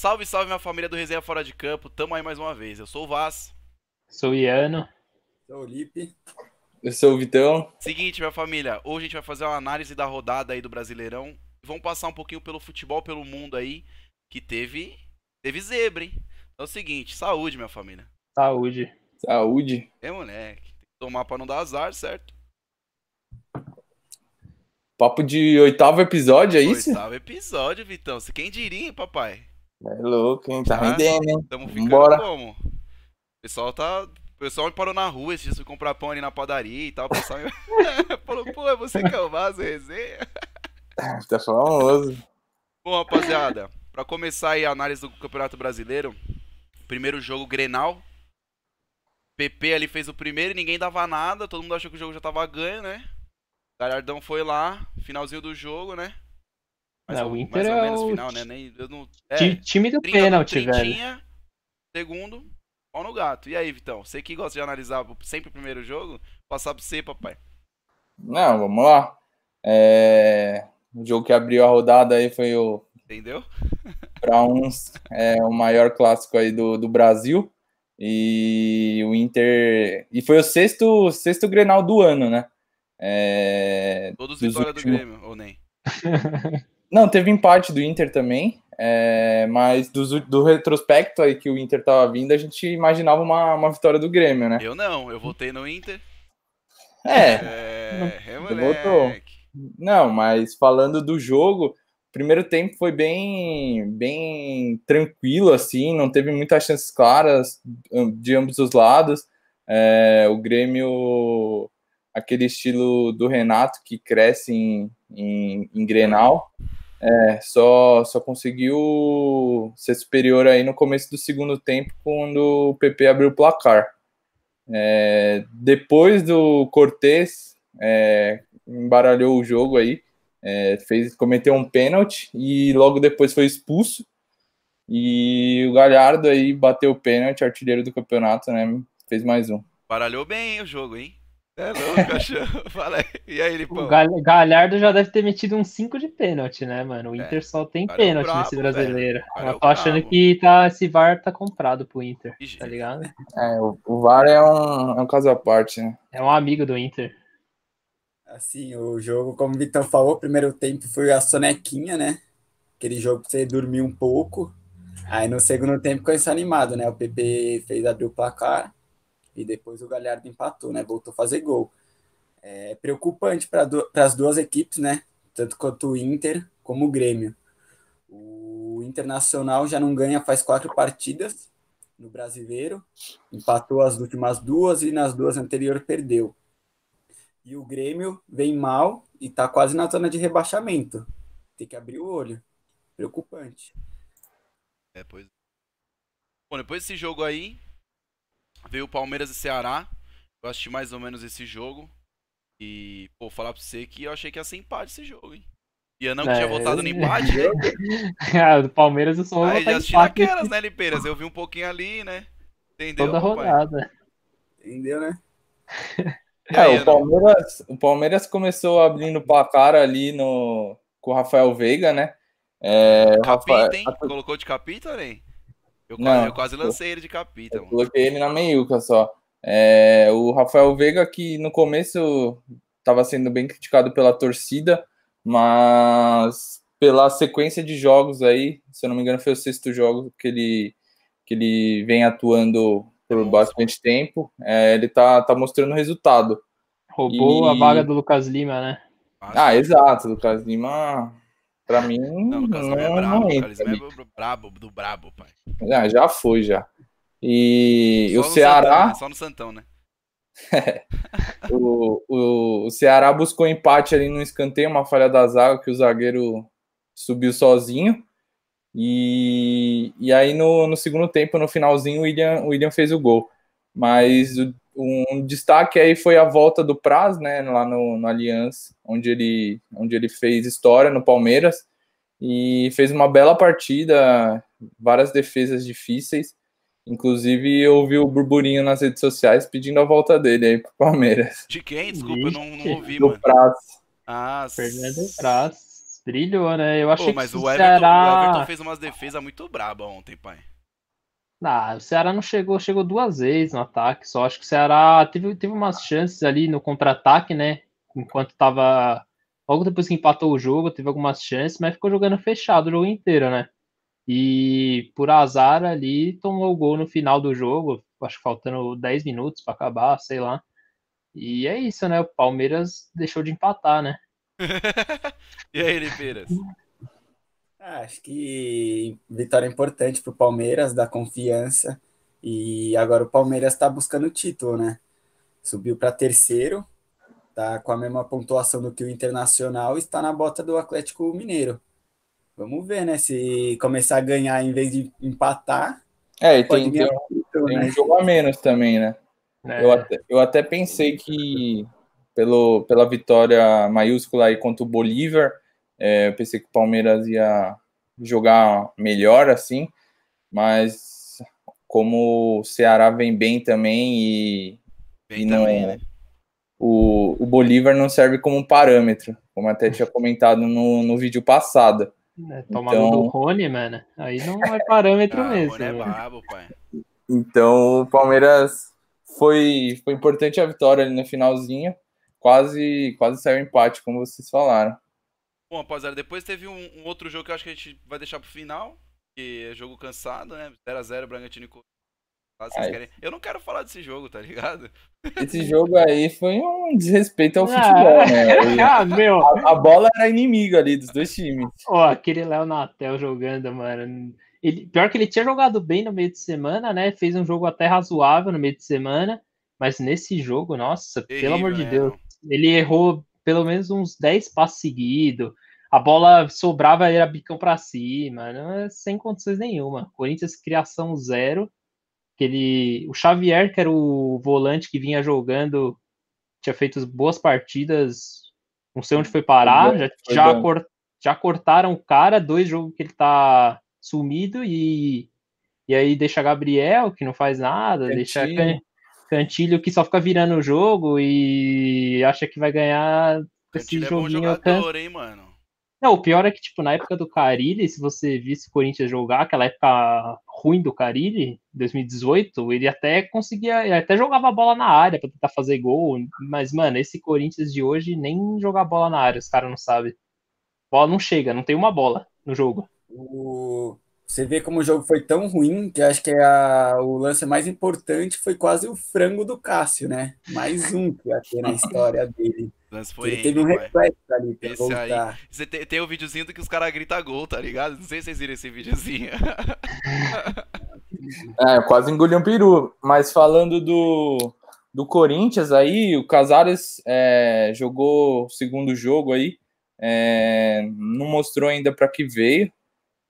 Salve, salve minha família do Resenha Fora de Campo. Tamo aí mais uma vez. Eu sou o Vaz. Sou o Iano. Sou o Lipe. Eu sou o Vitão. Seguinte, minha família, hoje a gente vai fazer uma análise da rodada aí do Brasileirão. Vamos passar um pouquinho pelo futebol, pelo mundo aí, que teve teve zebra, hein? Então é o seguinte, saúde, minha família. Saúde. Saúde. É, moleque. Tem que tomar pra não dar azar, certo? Papo de oitavo episódio, é isso? Oitavo episódio, Vitão. Você quem diria, hein, papai? É louco, hein? Tá Ah, rendendo, hein? Tamo ficando Vambora. como? O pessoal tá. O pessoal me parou na rua esses dias fui comprar pão ali na padaria e tal. O pessoal me... falou, pô, é você que é o Vaso resenha? Tá famoso. Bom, rapaziada, pra começar aí a análise do Campeonato Brasileiro, primeiro jogo Grenal. PP ali fez o primeiro e ninguém dava nada, todo mundo achou que o jogo já tava ganho, né? Galhardão foi lá, finalzinho do jogo, né? Mais Não, ou, o Inter mais ou é menos o final, né? Nem, eu não, é, Ti- Time do 30 do pênalti, velho. Segundo, pau no gato. E aí, Vitão? Você que gosta de analisar sempre o primeiro jogo, passar pra você, papai. Não, vamos lá. É, O jogo que abriu a rodada aí foi o, Entendeu? para uns, é o maior clássico aí do, do Brasil. E o Inter. E foi o sexto, sexto Grenal do ano, né? É, Todos Dos vitória do últimos- Grêmio, ou nem? Não, teve empate do Inter também, é, mas dos- do, retrospecto aí que o Inter tava vindo, a gente imaginava uma, uma vitória do Grêmio, né? Eu não, eu votei no Inter. É, É, é votou? não, mas falando do jogo, o primeiro tempo foi bem, bem tranquilo, assim, não teve muitas chances claras de ambos os lados. É, o Grêmio, aquele estilo do Renato que cresce em, em, em Grenal, é, só, só conseguiu ser superior aí no começo do segundo tempo, quando o PP abriu o placar. É, depois do Cortez, é, embaralhou o jogo aí, é, fez, cometeu um pênalti e logo depois foi expulso. E o Galhardo aí bateu o pênalti, artilheiro do campeonato, né? Fez mais um. Baralhou bem o jogo, hein? É louco, cachorro. Fala aí. E aí, O Lipão? Gal- Galhardo já deve ter metido uns 5 de pênalti, né, mano? O Inter só tem cara é pênalti brabo, nesse brasileiro. Cara é Eu tô achando que tá, esse VAR tá comprado pro Inter, Ixi. tá ligado? É, o, o VAR é um, é um caso à parte, né? É um amigo do Inter. Assim, o jogo, como o Vitão falou, o primeiro tempo foi a sonequinha, né? Aquele jogo que você dormiu um pouco. Aí no segundo tempo começou animado, né? O PP fez abrir o placar e depois o Galhardo empatou, né? Voltou a fazer gol. É preocupante para as duas equipes, né? Tanto quanto o Inter como o Grêmio. O Internacional já não ganha faz quatro partidas no Brasileiro, empatou as últimas duas e nas duas anteriores perdeu. E o Grêmio vem mal e tá quase na zona de rebaixamento. Tem que abrir o olho. Preocupante. É, pois. Bom, depois desse jogo aí, veio o Palmeiras e Ceará. Eu assisti mais ou menos esse jogo. E, pô, falar pra você que eu achei que ia ser empate esse jogo, hein? E não que tinha É. votado no empate? Ah, do Palmeiras eu só Aí já assisti empate naquelas, né, Lipeiras? Eu vi um pouquinho ali, né? Entendeu, toda rodada. Entendeu, né? É, aí, o Palmeiras, o Palmeiras começou abrindo placar ali no, com o Rafael Veiga, né? É, o Rafael- Capita, hein? Colocou de capita, nem? Eu, Não, quase, eu quase lancei ele de capita, Eu mano. coloquei ele na meiuca só. É, o Rafael Veiga, que no começo estava sendo bem criticado pela torcida, mas pela sequência de jogos aí, se eu não me engano, foi o sexto jogo que ele, que ele vem atuando por bastante tempo, é, ele tá, tá mostrando resultado. Roubou E- a vaga do Lucas Lima, né? Ah, exato, Lucas Lima, pra mim, Não, Lucas é não- brabo, não o entra Lucas Lima ali. é brabo, do brabo, pai. Já, já foi, já. E, Só o Ceará... Santão, né? Só no Santão, né? O, o, o Ceará buscou empate ali no escanteio, uma falha da zaga que o zagueiro subiu sozinho. E, e aí no, no segundo tempo, no finalzinho, o William, o William fez o gol. Mas o- um destaque aí foi a volta do Praz, né, lá no, no Allianz, onde ele, onde ele fez história no Palmeiras e fez uma bela partida, várias defesas difíceis. Inclusive, eu ouvi o burburinho nas redes sociais pedindo a volta dele aí pro Palmeiras. De quem? Desculpa, eu não, não ouvi, Do mano. Praz. Ah, Fernando Praz. Brilhou, né? Eu achei Pô, mas que o o Everton, Ceará... o Everton fez umas defesas muito braba ontem, pai. Ah, o Ceará não chegou, chegou duas vezes no ataque, só acho que o Ceará teve, teve umas chances ali no contra-ataque, né? Enquanto tava. Logo depois que empatou o jogo, teve algumas chances, mas ficou jogando fechado o jogo inteiro, né? E por azar ali tomou o gol no final do jogo, acho que faltando 10 minutos para acabar, sei lá. E é isso, né? O Palmeiras deixou de empatar, né? e aí, Oliveiras? Ah, acho que vitória importante para o Palmeiras, dá confiança. E agora o Palmeiras está buscando o título, né? Subiu para terceiro, tá com a mesma pontuação do que o Internacional e está na bota do Atlético Mineiro. Vamos ver, né? Se começar a ganhar em vez de empatar. É, e tem, tem, título, tem né? um jogo a menos também, né? É. Eu, até, eu até pensei que pelo, pela vitória maiúscula aí contra o Bolívar, é, eu pensei que o Palmeiras ia jogar melhor assim, mas como o Ceará vem bem também e, bem e não, também, né? o, o Bolívar não serve como parâmetro, como até tinha comentado no, no vídeo passado. É, tomar então... do Rony, mano, aí não é parâmetro ah, mesmo. Rony é brabo, pai. Então o Palmeiras foi, foi importante a vitória ali no finalzinho, quase, quase saiu empate, como vocês falaram. Bom, rapaziada, depois teve um, um, outro jogo que eu acho que a gente vai deixar pro final, que é jogo cansado, né? 0x0, Bragantino e Corinthians. Querem... Eu não quero falar desse jogo, tá ligado? Esse jogo aí foi um desrespeito ao ah, futebol, né? ah, meu. A, a, bola era inimiga ali dos dois times. Ó, aquele Léo Natel jogando, mano. Ele, pior que ele tinha jogado bem no meio de semana, né? Fez um jogo até razoável no meio de semana. Mas nesse jogo, nossa, Terrível, pelo amor de né? Deus. Ele errou pelo menos uns 10 passos seguidos. A bola sobrava, era bicão para cima, é sem condições nenhuma. Corinthians, criação zero. Aquele, o Xavier, que era o volante que vinha jogando, tinha feito boas partidas, não sei onde foi parar, já, já, cort, já cortaram o cara, dois jogos que ele tá sumido, e, e aí deixa Gabriel, que não faz nada, Cantilho. deixa Cantilho que só fica virando o jogo e acha que vai ganhar esse Cantilho joguinho. É bom jogador, hein, mano? Não, o pior é que, tipo, na época do Carilli, se você visse o Corinthians jogar, aquela época ruim do Carilli, 2018, ele até conseguia, ele até jogava a bola na área para tentar fazer gol, mas, mano, esse Corinthians de hoje nem jogar bola na área, os caras não sabem. Bola não chega, não tem uma bola no jogo. O... Você vê como o jogo foi tão ruim que acho que a, o lance mais importante foi quase o frango do Cássio, né? Mais um que ia ter na história dele. Ele teve um reflexo ali pra esse voltar. Aí, você tem, tem o um videozinho do que os caras gritam gol, tá ligado? Não sei se vocês viram esse videozinho. é, quase engoliu um peru. Mas falando do, do Corinthians aí, o Casares é, jogou o segundo jogo aí. É, não mostrou ainda para que veio.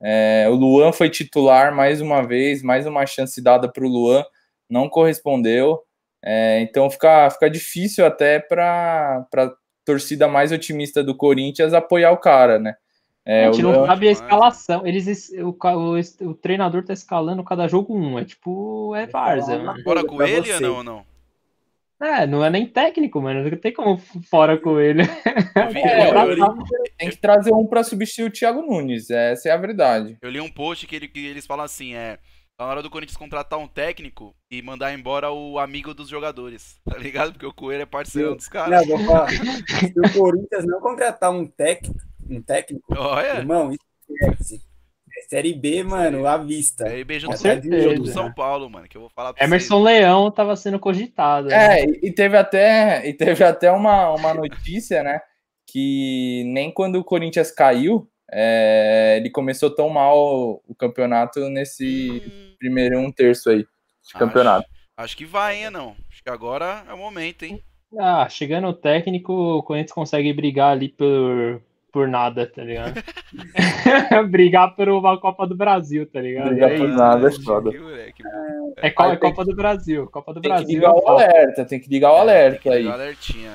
É, o Luan foi titular mais uma vez, mais uma chance dada para o Luan, não correspondeu. É, então fica, fica difícil até para a torcida mais otimista do Corinthians apoiar o cara, né? É, a gente não sabe a escalação. Eles, o, o, o treinador tá escalando cada jogo um. É tipo, é Varza. Bora com ele ou não, ou não? É, não é nem técnico, mano. Não tem como fora com ele. É, tem que trazer um para substituir o Thiago Nunes. Essa é a verdade. Eu li um post que, ele, que eles falam assim: é. Tá na hora do Corinthians contratar um técnico e mandar embora o amigo dos jogadores, tá ligado? Porque o Coelho é parceiro dos caras. Não, falar, se o Corinthians não contratar um técnico, um técnico, Olha. irmão, esquece. Série B, mano, à vista. Série B junto com do São Paulo, mano, que eu vou falar pra Emerson vocês. Leão tava sendo cogitado. Né? É, e teve até, e teve até uma, uma notícia, né, que nem quando o Corinthians caiu, é, ele começou tão mal o campeonato nesse hum. primeiro um terço aí de acho, campeonato. Acho que vai, hein, não. Acho que agora é o momento, hein. Ah, chegando o técnico, o Corinthians consegue brigar ali por, por nada, tá ligado? Brigar por uma Copa do Brasil, tá ligado? Brigar é por nada é foda. É, é, Copa do Brasil. Copa do tem Brasil. Tem que ligar o alerta, tem que ligar o alerta é, aí. Alertinha.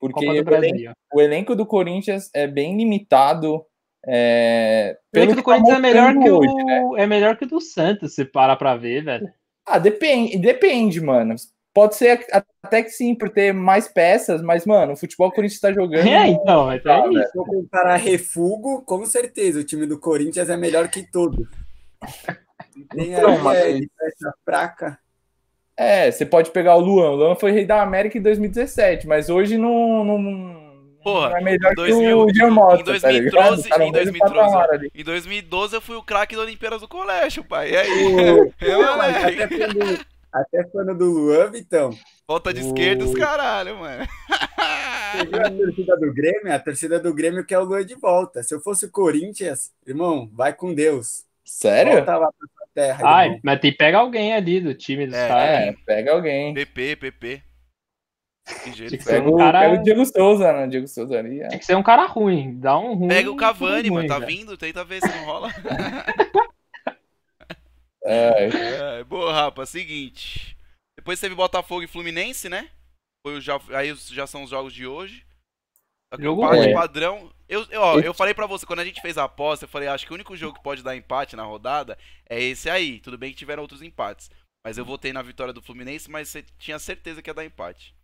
Porque o elenco, o elenco, do Corinthians é bem limitado. É, o elenco do Corinthians é melhor, que o, né? é melhor que o do Santos, se para pra ver, velho. Ah, depende, depende, mano. Pode ser até que sim, por ter mais peças, mas, mano, o futebol que o Corinthians tá jogando. É, então, é tá, isso. Se for comparar refugo, com certeza, o time do Corinthians é melhor que todo. Tem então, mas... é, peça fraca. É, você pode pegar o Luan. O Luan foi rei da América em 2017, mas hoje não, não, Porra, é melhor 2000, que o Giamota, em 2012, tá em, 2012 em 2012 eu fui o craque da Olimpíadas do Colégio, pai. E aí? eu, até, quando, até quando do Luan, Vitão. Volta de o... esquerda os caralho, mano. Você viu a torcida do Grêmio? A torcida do Grêmio quer o Luan de volta. Se eu fosse o Corinthians, irmão, vai com Deus. Sério? Volta lá pra sua terra. Ai, irmão. mas tem que pegar alguém ali do time dos é, caras. É, pega alguém. PP, PP. Jeito, pega, um cara... pega o Diego Souza, né? Diego Souza ali. É. Tem que ser um cara ruim. Dá um ruim. Pega o Cavani, ruim, mano. Tá vindo, tenta ver se não rola. é. é. Boa, rapa. Seguinte. Depois teve Botafogo e Fluminense, né? Foi já, aí já são os jogos de hoje. Jogo empate é. padrão. Eu, eu, ó, eu falei pra você, quando a gente fez a aposta, eu falei, acho que o único jogo que pode dar empate na rodada é esse aí. Tudo bem que tiveram outros empates. Mas eu votei na vitória do Fluminense, mas você tinha certeza que ia dar empate.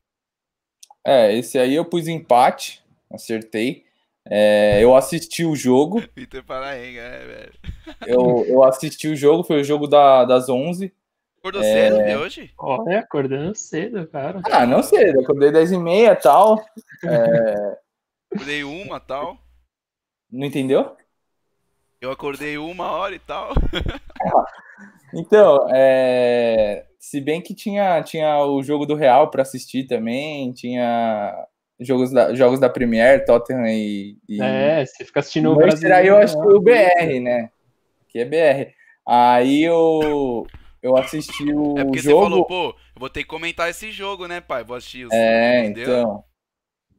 É, esse aí eu pus empate, acertei. É, eu assisti o jogo. Peter Paraenga, é, velho. Eu, eu assisti o jogo, foi o jogo da, das 11. Acordou é... cedo de hoje? Olha, acordando cedo, cara. Ah, não cedo, acordei 10 e meia e tal. É... Acordei uma tal. Não entendeu? Eu acordei uma hora e tal. Então, é... se bem que tinha, tinha o jogo do Real para assistir também, tinha jogos da, jogos da Premier, Tottenham e, e... É, você fica assistindo o Brasil. Aí eu acho que o BR, né? Que é BR. Aí eu, eu assisti o É porque jogo... você falou, pô, eu vou ter que comentar esse jogo, né, pai? Vou assistir os É, entendeu? então...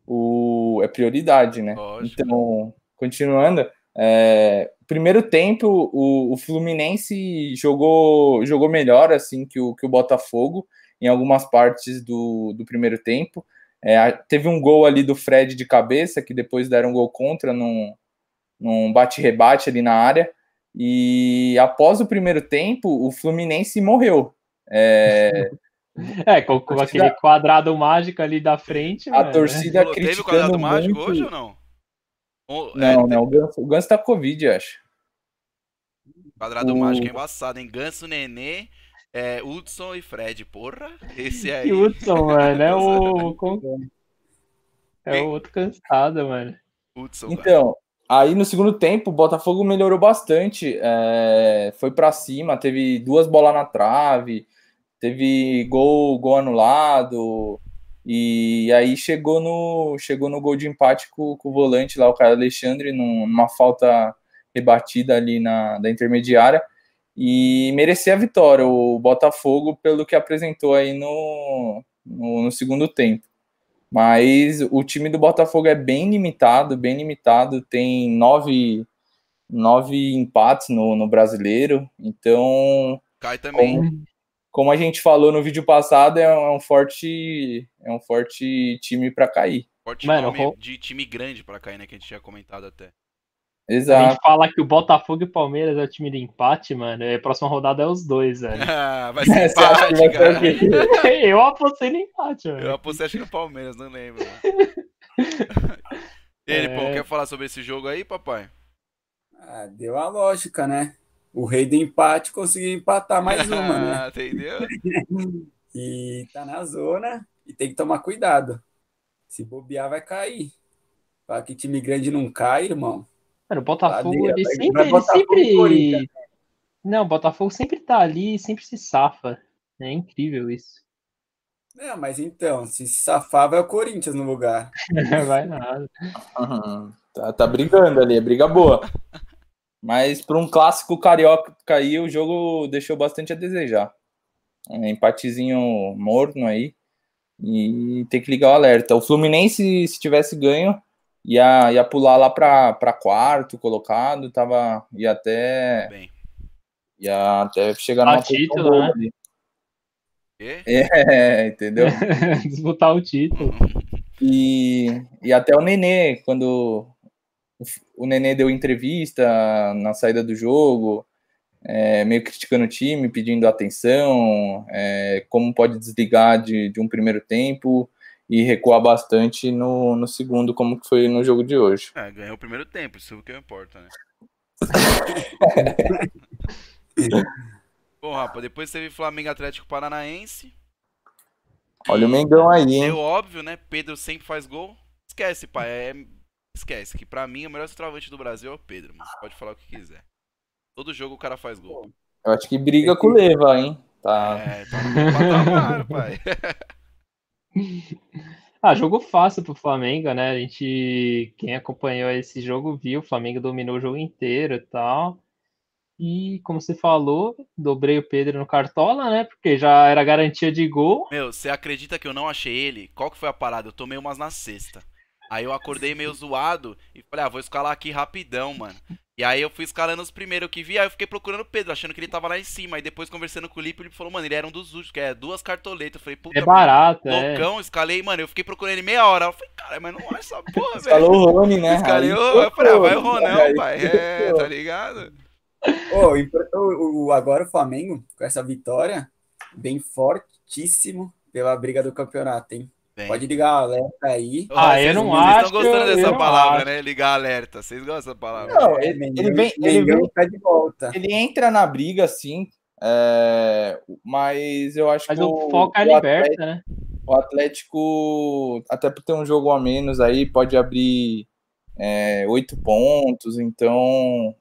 O... É prioridade, né? Lógico. Então, continuando... É, primeiro tempo, o, o, Fluminense jogou, jogou melhor assim que o, que o Botafogo em algumas partes do, do primeiro tempo. É, teve um gol ali do Fred de cabeça, que depois deram um gol contra num, num bate-rebate ali na área. E após o primeiro tempo, o Fluminense morreu. É, é com, com aquele quadrado mágico ali da frente. A torcida né? criticando Teve o quadrado muito... mágico hoje ou não? Ou, não, é, não, o Ganso, o Ganso tá com Covid, acho. Quadrado o... mágico é embaçado, hein? Ganso, Nenê, é, Hudson e Fred, porra. Esse aí. E Hudson, mano, é o. É o outro cansado, mano. Hudson, então, aí no segundo tempo, o Botafogo melhorou bastante. É, foi para cima, teve duas bolas na trave, teve gol, gol anulado. E aí chegou no, chegou no gol de empate com, com o volante lá, o cara Alexandre, numa falta rebatida ali na da intermediária e merecia a vitória o Botafogo pelo que apresentou aí no, no, no, segundo tempo. Mas o time do Botafogo é bem limitado, bem limitado, tem nove, nove empates no, no brasileiro, então. Cai também. Como, como a gente falou no vídeo passado, é um forte, é um forte time para cair. Forte Mano, nome de time grande para cair, né? Que a gente tinha comentado até. Exato. A gente fala que o Botafogo e o Palmeiras é o time de empate, mano. E a próxima rodada é os dois, velho. Ah, vai ser empate, vai cara. Eu apostei no empate, velho. Eu apostei acho que no Palmeiras, não lembro. Ele, é... pô, quer falar sobre esse jogo aí, papai? Ah, deu a lógica, né? o rei do empate conseguiu empatar mais uma, né? Entendeu? e tá na zona e tem que tomar cuidado. Se bobear, vai cair. Para que time grande não cai, irmão. Mano, o Botafogo, ele sempre. Ele sempre... Não, o Botafogo sempre tá ali sempre se safa. É incrível isso. Não, mas então, se se safar, vai o Corinthians no lugar. vai nada. Uhum. Tá, tá brigando ali, é briga boa. Mas para um clássico carioca cair, o jogo deixou bastante a desejar. É, empatezinho morno aí. E tem que ligar o alerta. O Fluminense, se tivesse ganho, ia, ia pular lá para quarto colocado. Tava, ia até. Bem. Ia até chegar no título, né? Ali. É, entendeu? Disputar o título. E, e até o Nenê, quando o Nenê deu entrevista na saída do jogo, é, meio criticando o time, pedindo atenção, é, como pode desligar de, de um primeiro tempo e recuar bastante no, no segundo, como que foi no jogo de hoje. É, ganhou o primeiro tempo, isso é o que importa, né? Bom, rapaz, depois teve Flamengo Atlético Paranaense. Olha o Mengão aí, hein? Deu óbvio, né? Pedro sempre faz gol. Esquece, pai. É... Esquece, que pra mim o melhor centroavante do Brasil é o Pedro, mano. Pode falar o que quiser. Todo jogo o cara faz gol. Eu acho que briga com o Leva, hein? Tá. É, tá no patamar, pai. Ah, jogo fácil pro Flamengo, né? A gente, quem acompanhou esse jogo viu, o Flamengo dominou o jogo inteiro e tal. E, como você falou, dobrei o Pedro no Cartola, né? Porque já era garantia de gol. Meu, você acredita que eu não achei ele? Qual que foi a parada? Eu tomei umas na sexta. Aí eu acordei meio zoado e falei, ah, vou escalar aqui rapidão, mano. E aí eu fui escalando os primeiros que vi, aí eu fiquei procurando o Pedro, achando que ele tava lá em cima. Aí depois conversando com o Lipe, ele falou, mano, ele era um dos últimos, que é duas cartoletas. Eu falei, puta, é barato, é. loucão, escalei, mano, eu fiquei procurando ele meia hora. Eu falei, cara, mas não acha essa porra, velho. Escalou o Rony, né? Escalei o eu falei, ah, vai o Ronão, pai. É, tá ligado? Oh, o, o, agora o Flamengo, com essa vitória, bem fortíssimo pela briga do campeonato, hein? Bem. Pode ligar o alerta aí. Ah, eu não acho. Vocês estão gostando dessa palavra, né? Ligar alerta. Vocês gostam dessa palavra? Não, ele, ele vem. Ele, vem, tá de volta. ele entra na briga, assim. É, mas eu acho mas que. Mas o, foco é a liberta, né? O Atlético, até por ter um jogo a menos aí, pode abrir é, oito pontos. Então,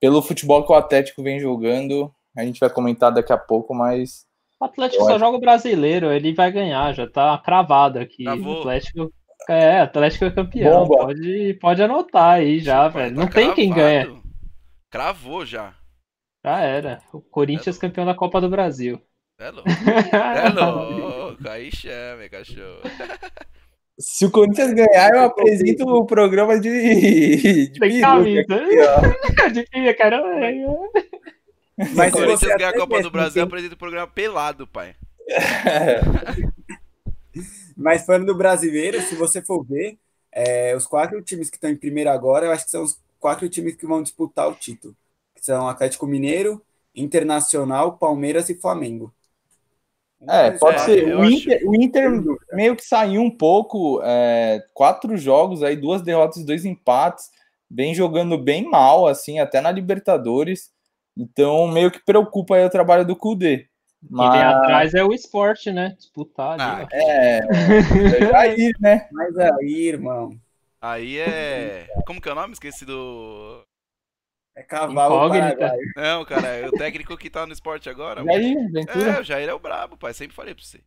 pelo futebol que o Atlético vem jogando, a gente vai comentar daqui a pouco, mas o Atlético só joga o brasileiro, ele vai ganhar, já tá cravado aqui. O Atlético é, Atlético é campeão. Pode, pode anotar aí já, velho. Não tá tem quem ganha. Cravou já. Já era. O Corinthians é campeão da Copa do Brasil. É louco. É louco. Aí chame, cachorro. Se o Corinthians ganhar, eu apresento o programa de. de Tem camisa. de pia, cara. Mas se o Corinthians ganhar a Copa do Brasil, tem... apresenta o programa pelado, pai. Mas falando do brasileiro, se você for ver, é, os quatro times que estão em primeiro agora, eu acho que são os quatro times que vão disputar o título. São Atlético Mineiro, Internacional, Palmeiras e Flamengo. É, pode é, ser. O Inter, o Inter, meio que saiu um pouco, é, quatro jogos aí, duas derrotas, dois empates, vem jogando bem mal, assim, até na Libertadores. Então, meio que preocupa aí o trabalho do Kudê. Mas... E vem atrás é o esporte, né? Disputar ali. Ah, é, é Jair, né? Mas aí, irmão. Aí é. Como que é o nome? Esqueci do. É cavalo Não, cara, é o técnico que tá no esporte agora. Jair, Ventura. É, o Jair é o brabo, pai. Sempre falei pra você.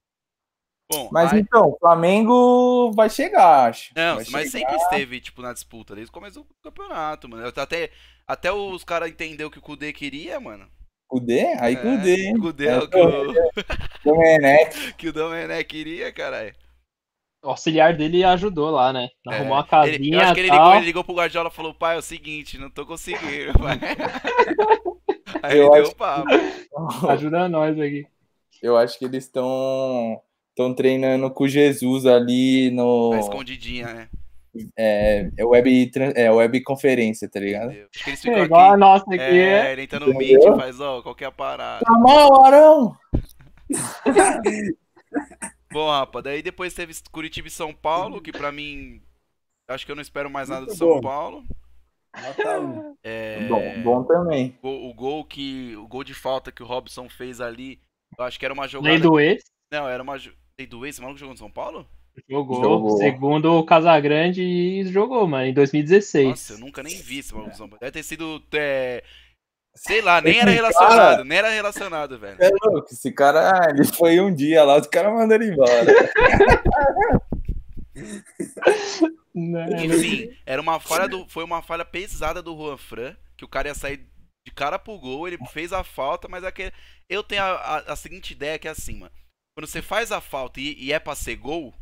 Bom, mas aí... então, o Flamengo vai chegar, acho. Não, vai mas chegar. sempre esteve, tipo, na disputa, desde o começo do campeonato, mano. Até, até os caras entenderam o que o Kudê queria, mano. Kudê? Aí é, Kudê, hein? Kudê é, o que o... Domenech. que o Domenech queria, caralho. O auxiliar dele ajudou lá, né? É. Arrumou uma casinha ele, Eu acho que ele ligou, ele ligou pro Guardiola e falou, pai, é o seguinte, não tô conseguindo, pai. Aí eu ele deu o papo. Ajuda nós aqui. Eu acho que eles estão estão treinando com Jesus ali no. A escondidinha, né? É, é web, é web conferência, tá ligado? Acho que eles ficam é igual aqui, a nossa aqui. É, ele entra no Meet e faz, ó, qualquer é parada. Tá mal, Arão! Bom, rapaz, daí depois teve Curitiba e São Paulo, que pra mim, acho que eu não espero mais nada do São Paulo. É... Bom, bom também. O, o, gol que, o gol de falta que o Robson fez ali, eu acho que era uma jogada... Nem do ex? Não, era uma... Tem do ex, esse maluco jogou no São Paulo? Jogou, jogou. segundo o Casagrande jogou, mano, em 2016. Nossa, eu nunca nem vi esse maluco. É. Deve ter sido. É... Sei lá, nem era relacionado, cara, nem era relacionado, velho. É louco, esse cara, ah, ele foi um dia lá, os caras mandaram ele embora. Enfim, era uma falha do, foi uma falha pesada do Juan Fran, que o cara ia sair de cara pro gol, ele fez a falta, mas é que eu tenho a, a, a seguinte ideia que é assim, mano. Quando você faz a falta e, e é pra ser gol,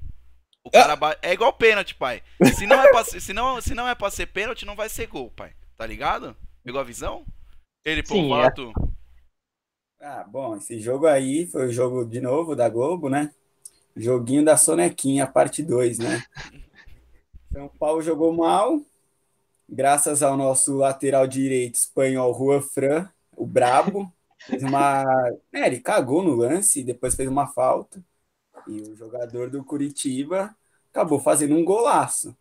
o cara bate... É igual pênalti, pai. Se não, é pra... se, não, se não é pra ser pênalti, não vai ser gol, pai. Tá ligado? Pegou a visão? Ele, pô, Sim, é. Ah, bom, esse jogo aí foi o jogo de novo da Globo, né? Joguinho da Sonequinha, parte 2, né? São Paulo jogou mal, graças ao nosso lateral direito espanhol Juan Fran. o brabo. Fez uma. É, ele cagou no lance, depois fez uma falta. E o jogador do Curitiba acabou fazendo um golaço.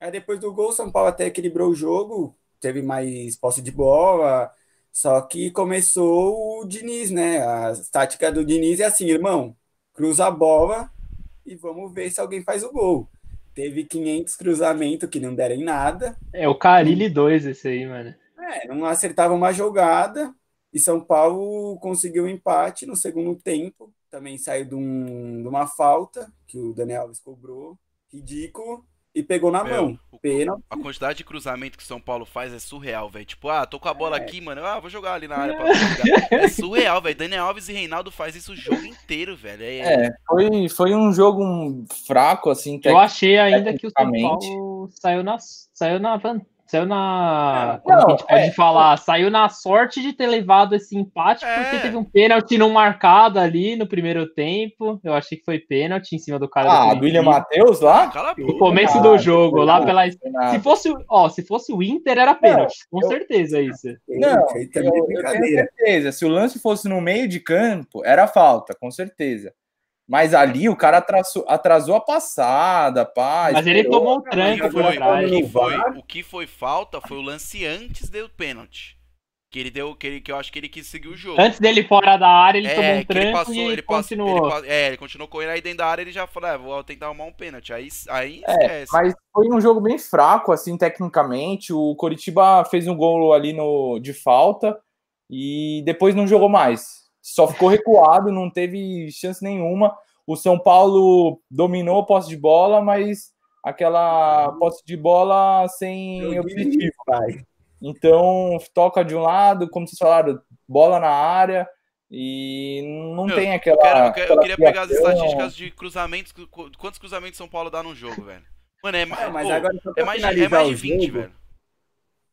Aí depois do gol, São Paulo até equilibrou o jogo, teve mais posse de bola, só que começou o Diniz, né? A tática do Diniz é assim, irmão, cruza a bola e vamos ver se alguém faz o gol. Teve 500 cruzamentos que não deram em nada. É o Carilli 2 esse aí, mano. É, não acertava uma jogada e São Paulo conseguiu um empate no segundo tempo. Também saiu de, um, de uma falta que o Daniel Alves cobrou, ridículo e pegou na Meu, mão. Pena. A quantidade de cruzamento que o São Paulo faz é surreal, velho. Tipo, ah, tô com a bola é. aqui, mano. Ah, vou jogar ali na área pra jogar. É surreal, velho. Daniel Alves e Reinaldo faz isso o jogo inteiro, velho. É, é foi, foi um jogo fraco, assim. Eu achei ainda que o São Paulo saiu na, saiu na vantagem Saiu na. Como não, a gente pode é, falar? Saiu na sorte de ter levado esse empate, é. porque teve um pênalti não marcado ali no primeiro tempo. Eu achei que foi pênalti em cima do cara. Ah, do William Matheus lá? No começo do jogo, lá pela. Se fosse, ó, se fosse o Inter, era pênalti. Não, com eu... certeza isso. Não, eu, eu tenho certeza. Se o lance fosse no meio de campo, era falta, com certeza. Mas ali o cara atrasou, atrasou a passada, pá. Mas ele tomou um tranco por trás. O que, foi, o que foi falta foi o lance antes do pênalti. Que ele deu, que, ele, que eu acho que ele quis seguir o jogo. Antes dele fora da área, ele é, tomou um tranco ele passou, e ele continuou. Passou, ele, é, ele continuou correndo aí dentro da área, ele já falou, é, vou tentar arrumar um pênalti. Aí, aí é, esquece. Mas foi um jogo bem fraco, assim, tecnicamente. O Coritiba fez um gol ali no, de falta e depois não jogou mais só ficou recuado, não teve chance nenhuma. O São Paulo dominou a posse de bola, mas aquela posse de bola sem objetivo. Então, toca de um lado, como vocês falaram, bola na área e não Meu, tem aquela. Eu, quero, eu, quero, eu queria pegar as estatísticas de cruzamentos. Quantos cruzamentos São Paulo dá no jogo, velho? Mano, é, não, mas pô, agora é mais, é mais de 20, jogo, velho.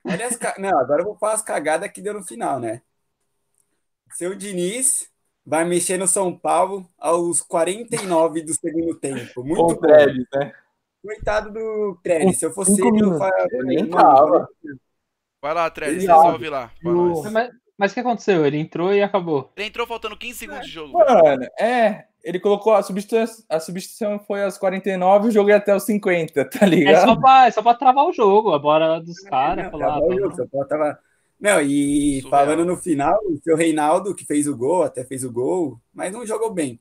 Olha as, não, agora eu vou falar as cagadas que deu no final, né? Seu Diniz vai mexer no São Paulo aos 49 do segundo tempo. Muito bom. Trellis, né? Coitado do Trellis. Se eu fosse ele, eu faria. Vai lá, Trellis, resolve lá. Mas, mas o que aconteceu? Ele entrou e acabou. Ele entrou faltando 15 segundos de jogo. Mano, é. Ele colocou a substituição, a substituição foi aos 49 o jogo ia até os 50, tá ligado? É só pra, é só pra travar o jogo, a bola dos caras. É, falar, o jogo, só tava não, e Surreal. falando no final, o seu Reinaldo, que fez o gol, até fez o gol, mas não jogou bem.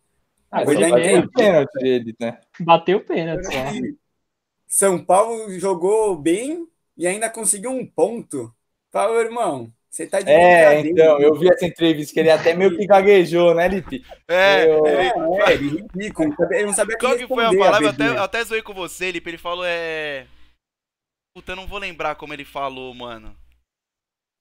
Ah, ele bateu o pênalti dele, né? Bateu o pênalti só. São Paulo jogou bem e ainda conseguiu um ponto. Fala, irmão, você tá de É, então, eu vi essa entrevista que ele até meio que gaguejou, né, Lipe? É, eu... é, é, ele, ele não sabia Qual que foi a palavra? A até, até zoei com você, Lipe. Ele falou, é. Puta, eu não vou lembrar como ele falou, mano.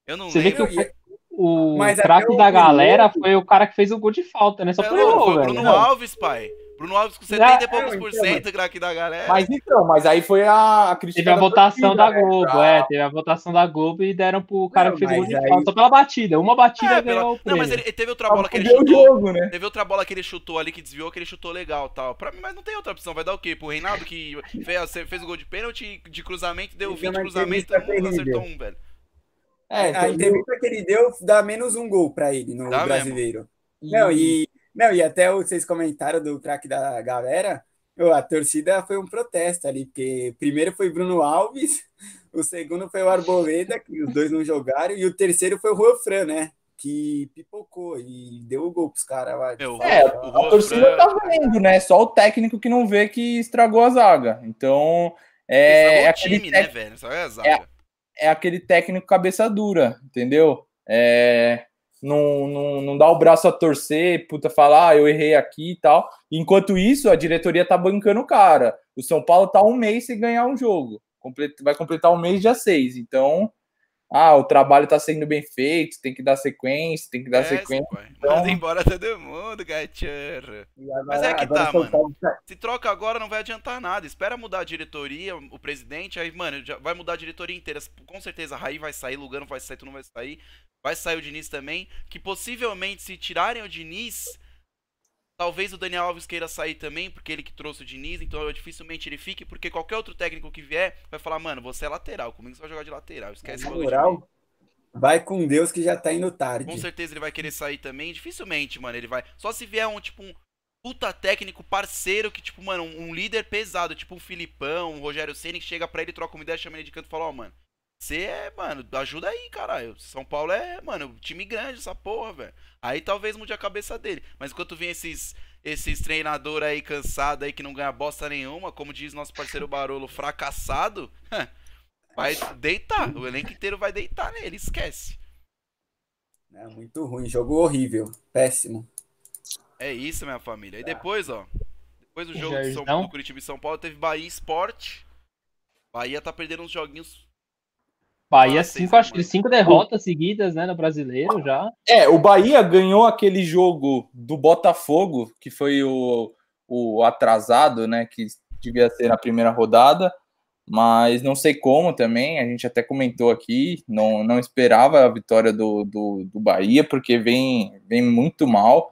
Eu não Você lembro. Vê que o, o craque da galera foi o cara que fez o gol de falta, né? Só é, não, foi o Bruno Alves, pai. Bruno Alves com 70 e poucos por cento, craque da galera. Mas então, mas aí foi a, a crítica. Teve a votação da, da Globo, né? é, teve a votação da Globo e deram pro cara não, que fez o gol de aí... falta só pela batida. Uma batida é, ganhou pela... Não, mas ele, teve outra bola que ele chutou. Jogo, né? Teve outra bola que ele chutou ali que desviou, que ele chutou legal tal. Pra mim, mas não tem outra opção. Vai dar o quê? Pro Reinaldo que fez, fez o gol de pênalti, de cruzamento, deu 20 cruzamentos, todo mundo acertou um, velho. É, a entrevista que ele deu dá menos um gol para ele no dá brasileiro. Mesmo. Não, e, não, e até vocês comentaram do craque da galera, a torcida foi um protesto ali, porque primeiro foi Bruno Alves, o segundo foi o Arboleda, que os dois não jogaram, e o terceiro foi o Juan Fran, né? Que pipocou e deu o gol pros caras lá. É, a torcida tá vendo, né? Só o técnico que não vê que estragou a zaga. Então, é. é aquele time, né, velho? Só é a zaga. É, é aquele técnico cabeça dura, entendeu? É, não, não, não dá o braço a torcer, puta, falar, ah, eu errei aqui e tal. Enquanto isso, a diretoria tá bancando o cara. O São Paulo tá um mês sem ganhar um jogo. Vai completar um mês dia seis. Então, ah, o trabalho está sendo bem feito, tem que dar sequência, tem que dar é, sequência. Então... Manda embora todo mundo, gachorro. Mas é que tá, mano. Se troca agora não vai adiantar nada. Espera mudar a diretoria, o presidente, aí, mano, já vai mudar a diretoria inteira. Com certeza, a Raí vai sair, Lugano vai sair, tu não vai sair. Vai sair o Diniz também. Que possivelmente, se tirarem o Diniz, Talvez o Daniel Alves queira sair também, porque ele que trouxe o Diniz, então dificilmente ele fique, porque qualquer outro técnico que vier vai falar, mano, você é lateral, comigo você vai jogar de lateral, esquece Na moral, Vai com Deus que já tá indo tarde. Com certeza ele vai querer sair também. Dificilmente, mano, ele vai. Só se vier um, tipo, um puta técnico parceiro que, tipo, mano, um, líder pesado, tipo um Filipão, um Rogério Ceni que chega pra ele, troca uma ideia, chama ele de canto e fala, ó, oh, mano, você é, mano, ajuda aí, caralho. São Paulo é, mano, time grande essa porra, velho. Aí talvez mude a cabeça dele. Mas enquanto vem esses esses treinadores aí cansados aí que não ganha bosta nenhuma, como diz nosso parceiro Barolo, fracassado, vai deitar. O elenco inteiro vai deitar nele, esquece. É muito ruim, jogo horrível, péssimo. É isso, minha família. E depois, ó, depois do jogo do, São, do Curitiba e São Paulo, teve Bahia Esporte. Bahia tá perdendo uns joguinhos Bahia, cinco, acho que cinco derrotas seguidas, né, no brasileiro já. É, o Bahia ganhou aquele jogo do Botafogo, que foi o, o atrasado, né, que devia ser na primeira rodada, mas não sei como também, a gente até comentou aqui, não, não esperava a vitória do, do, do Bahia, porque vem, vem muito mal.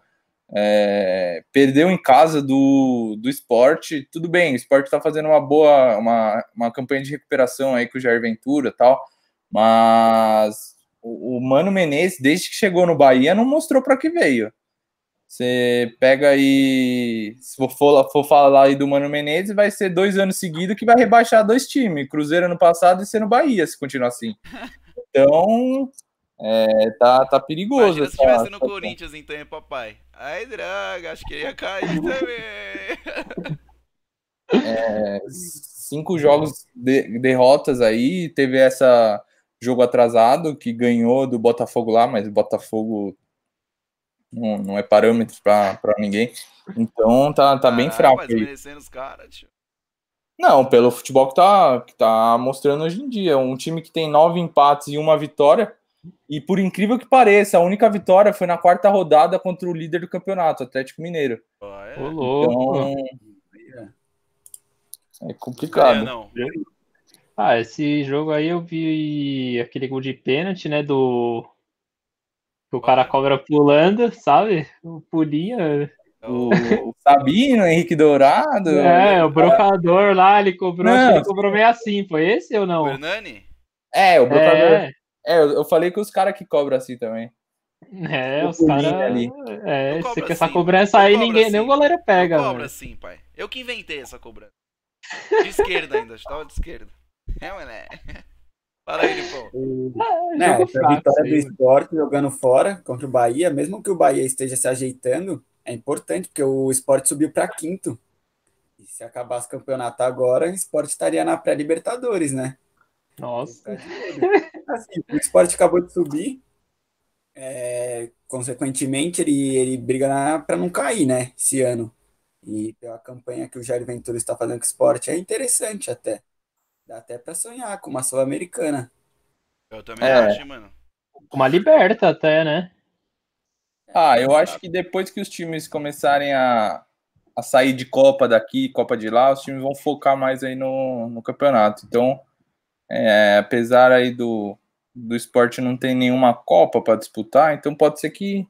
É, perdeu em casa do, do esporte, tudo bem, o esporte está fazendo uma boa, uma, uma campanha de recuperação aí com o Jair Ventura tal, mas o, o Mano Menezes, desde que chegou no Bahia, não mostrou para que veio. Você pega aí, se for, for falar aí do Mano Menezes, vai ser dois anos seguidos que vai rebaixar dois times, Cruzeiro ano passado e ser no Bahia, se continuar assim. Então, é, tá, tá perigoso. Imagina se tivesse no Corinthians, então, hein, papai? Ai, droga, acho que ele ia cair também. É, cinco jogos de derrotas aí, teve essa jogo atrasado que ganhou do Botafogo lá, mas o Botafogo não, não é parâmetro para ninguém. Então tá, tá bem fraco. Mas os caras, Não, pelo futebol que tá, que tá mostrando hoje em dia. Um time que tem nove empates e uma vitória. E por incrível que pareça, a única vitória foi na quarta rodada contra o líder do campeonato, Atlético Mineiro. Ah, é? Então, é complicado. É, não. Ah, esse jogo aí eu vi aquele gol de pênalti, né? Do. Que o cara cobra pulando, sabe? O pulinha. O, o Sabino, Henrique Dourado. É, o brocador lá, ele cobrou, ele cobrou meio assim, foi esse ou não? O Hernani? É, o brocador. É, é eu, eu falei que os caras que cobram assim também. É, o os caras. É, se que essa assim, cobrança aí, ninguém, assim. nem o goleiro pega. Cobra assim, pai. Eu que inventei essa cobrança. De esquerda ainda, estava de esquerda. É, moleque. Fala aí, Lipão. Né, a vitória do esporte jogando fora contra o Bahia, mesmo que o Bahia esteja se ajeitando, é importante, porque o esporte subiu para quinto. E se acabasse o campeonato agora, o esporte estaria na pré-Libertadores, né? Nossa. Assim, o esporte acabou de subir. É, consequentemente, ele, ele briga para não cair, né? Esse ano. E pela campanha que o Jair Ventura está fazendo com o esporte, é interessante até. Dá até pra sonhar com uma Sul-Americana. Eu também é. acho, mano. Uma liberta até, né? Ah, eu acho que depois que os times começarem a, a sair de Copa daqui, Copa de lá, os times vão focar mais aí no, no campeonato. Então, é, apesar aí do, do esporte não ter nenhuma Copa para disputar, então pode ser que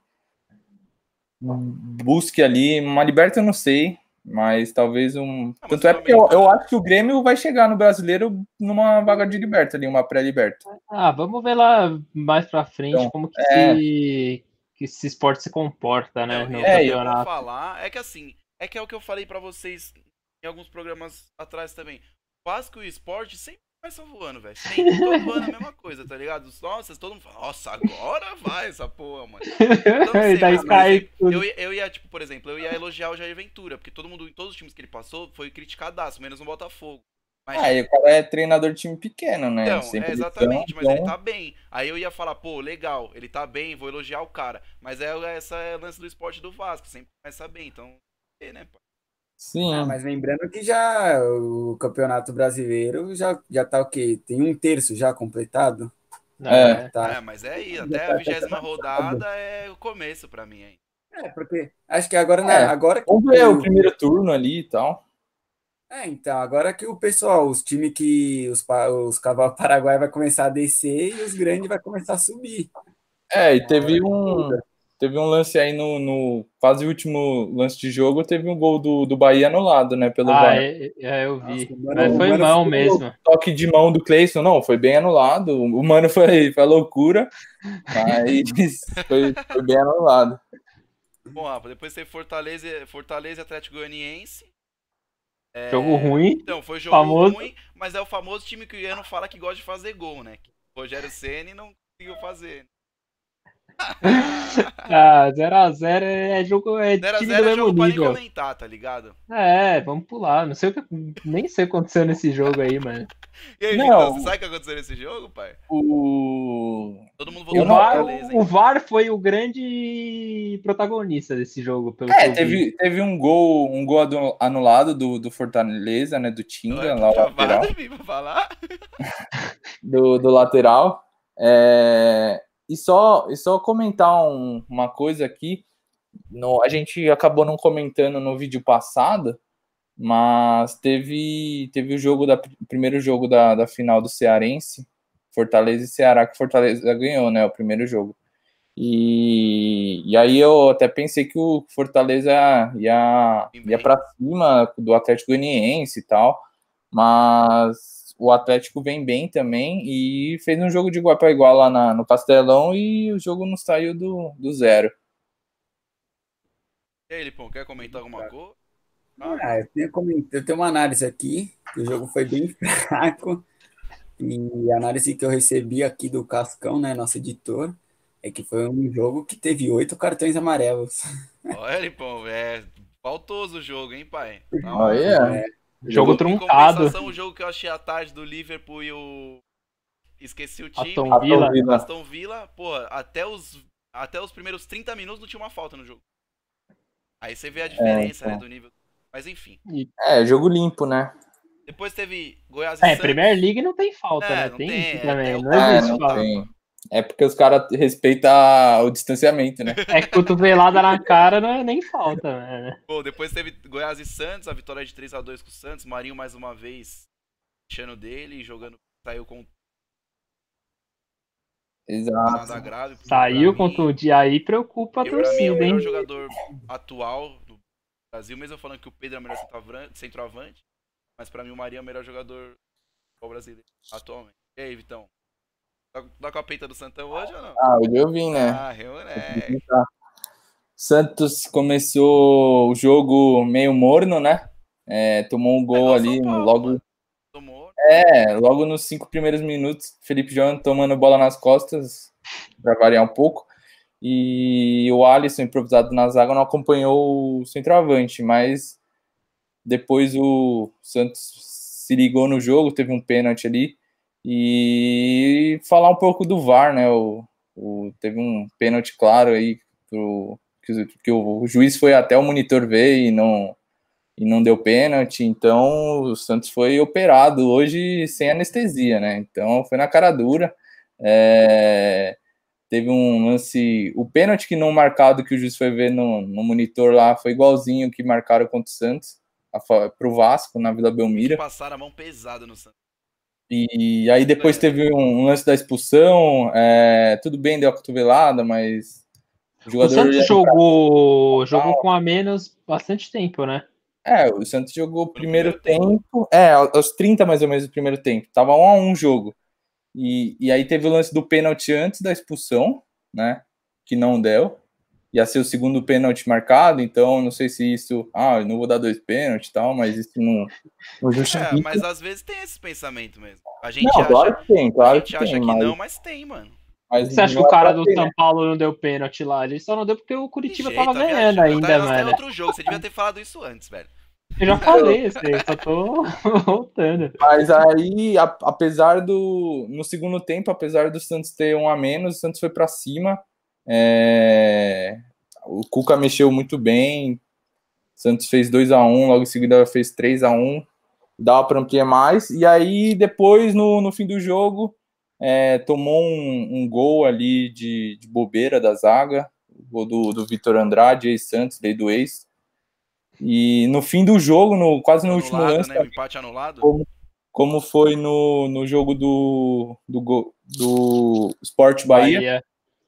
busque ali uma liberta, eu não sei, mas talvez um. Ah, Tanto é porque eu, eu, acho que o Grêmio vai chegar no brasileiro numa vaga de liberta ali, uma pré-liberta. Ah, vamos ver lá mais pra frente então, como que, é... se, que esse esporte se comporta, né? no é, eu vou falar, é que assim, é que é o que eu falei para vocês em alguns programas atrás também. Quase que o esporte sempre vai só voando, velho. Sempre todo ano a mesma coisa, tá ligado? Nossa, todo mundo fala, nossa, agora vai essa porra, mano. Então, sei, mas, mas, eu, eu ia, tipo, por exemplo, eu ia elogiar o Jair Ventura, porque todo mundo, em todos os times que ele passou, foi criticadaço, menos no Botafogo. Mas, ah, e o cara é treinador de time pequeno, né? Então, é exatamente, mas ele tá bem. Aí eu ia falar, pô, legal, ele tá bem, vou elogiar o cara. Mas é essa é o lance do esporte do Vasco, sempre começa bem, então, né, pô? Sim. Ah, mas lembrando que já o Campeonato Brasileiro já, já tá o quê? Tem um terço já completado? É, tá. é mas é aí, até tá a vigésima rodada é o começo para mim aí. É, porque acho que agora, né, agora que Vamos ver o, o primeiro turno ali e tal. É, então, agora que o pessoal, os times que os, os cavalos paraguai vai começar a descer e os grandes vai começar a subir. É, e teve um teve um lance aí no, no quase último lance de jogo, teve um gol do, do Bahia anulado, né? Pelo ah, é, é, eu vi. Nossa, mano, Mas foi mão mesmo. Toque de mão do Cleison, não, foi bem anulado. O mano foi, foi loucura, mas foi, foi bem anulado. Bom, Rafa, depois teve Fortaleza, Fortaleza Atlético Goianiense. É... Jogo ruim. Então, foi jogo famoso. ruim, mas é o famoso time que o Iano fala que gosta de fazer gol, né? O Rogério Ceni não conseguiu fazer. ah, 0x0 é jogo. É 0x0 é jogo pra nem comentar, tá ligado? É, vamos pular. Não sei o que. Nem sei o que aconteceu nesse jogo aí, mano. E aí, não. você sabe o que aconteceu nesse jogo, pai? O. Todo mundo votou o VAR, o VAR foi o grande protagonista desse jogo. Pelo é, teve, teve um gol, um gol anulado do, do Fortaleza, né? Do Tinga, lá o lateral. Falar. do, do lateral. É, e só, e só comentar um, uma coisa aqui. No, a gente acabou não comentando no vídeo passado, mas teve, teve o jogo da o primeiro jogo da, da final do Cearense, Fortaleza e Ceará, que Fortaleza ganhou, né? O primeiro jogo. E, e aí eu até pensei que o Fortaleza ia, ia para cima do Atlético Goianiense e tal, mas o Atlético vem bem também e fez um jogo de igual para igual lá na, no Castelão e o jogo não saiu do, do zero. E aí, Lipão, quer comentar alguma coisa? Ah, eu, tenho eu tenho uma análise aqui, o jogo foi bem fraco, e a análise que eu recebi aqui do Cascão, né, nosso editor, é que foi um jogo que teve oito cartões amarelos. Olha, Lipão, é faltoso o jogo, hein, pai? Olha. É. Jogo truncado. o jogo que eu achei à tarde do Liverpool e o. Esqueci o time. Aston Villa. Aston Villa, Aston Villa porra, até os, até os primeiros 30 minutos não tinha uma falta no jogo. Aí você vê a diferença, é, né, do nível. Mas enfim. É, jogo limpo, né? Depois teve Goiás e É, Santos. Premier League não tem falta, é, né? Tem, tem isso é, também. Não, é, não tem. É porque os caras respeitam o distanciamento, né? É que cotovelada na cara não é nem falta, né? Bom, depois teve Goiás e Santos, a vitória de 3 a 2 com o Santos. Marinho mais uma vez deixando dele, jogando. Saiu com. Exato. Grave, saiu contra o dia aí, preocupa a torcida, hein? É o melhor jogador atual do Brasil, mesmo falando que o Pedro é o melhor centroavante. Mas pra mim o Marinho é o melhor jogador do Brasil atualmente. E aí, Vitão? Tá, tá com a peita do Santão hoje ou não? Ah, hoje eu vim, né? Ah, moleque. Santos começou o jogo meio morno, né? É, tomou um gol ali Paulo, logo. Tomou. É, logo nos cinco primeiros minutos, Felipe João tomando bola nas costas, para variar um pouco. E o Alisson, improvisado na zaga, não acompanhou o centroavante, mas depois o Santos se ligou no jogo, teve um pênalti ali e falar um pouco do VAR, né? O, o teve um pênalti claro aí pro, que, que o, juiz foi até o monitor ver e não, e não deu pênalti, então o Santos foi operado hoje sem anestesia, né? Então foi na cara dura. É, teve um lance. O pênalti que não marcado que o juiz foi ver no, no monitor lá foi igualzinho que marcaram contra o Santos, para o Vasco, na Vila Belmira. Passaram a mão pesada no Santos. E aí depois teve um, lance da expulsão. É, tudo bem, deu a cotovelada, mas. O, jogador o Santos jogou, jogou com a menos bastante tempo, né? É, o Santos jogou o primeiro, primeiro tempo, tempo. É, aos 30 mais ou menos do primeiro tempo. Tava um a um jogo. E, e aí teve o lance do pênalti antes da expulsão, né? Que não deu ia ser o segundo pênalti marcado, então não sei se isso, ah, eu não vou dar dois pênaltis e tal, mas isso não, não justifica. É, mas às vezes tem esse pensamento mesmo. A gente não, acha, claro que tem, claro a gente que acha tem, que mas... não, mas tem, mano. Mas Você acha que o cara do São Paulo não deu pênalti lá? Ele só não deu porque o Curitiba jeito, tava ganhando ainda, tá, mano. outro jogo, você devia ter falado isso antes, velho. Eu já falei, assim, só tô voltando. Mas aí, a, apesar do. No segundo tempo, apesar do Santos ter um a menos, o Santos foi para cima. É, o Cuca mexeu muito bem. Santos fez 2 a 1 logo em seguida fez 3 a 1 dava para ampliar mais. E aí, depois, no, no fim do jogo, é, tomou um, um, gol ali de, de, bobeira da zaga, o gol do, do Vitor Andrade, ex-Santos, lei do ex. E no fim do jogo, no, quase no anulado, último lance. Né? empate anulado. Como, como foi no, no jogo do, do, do Sport Bahia. Bahia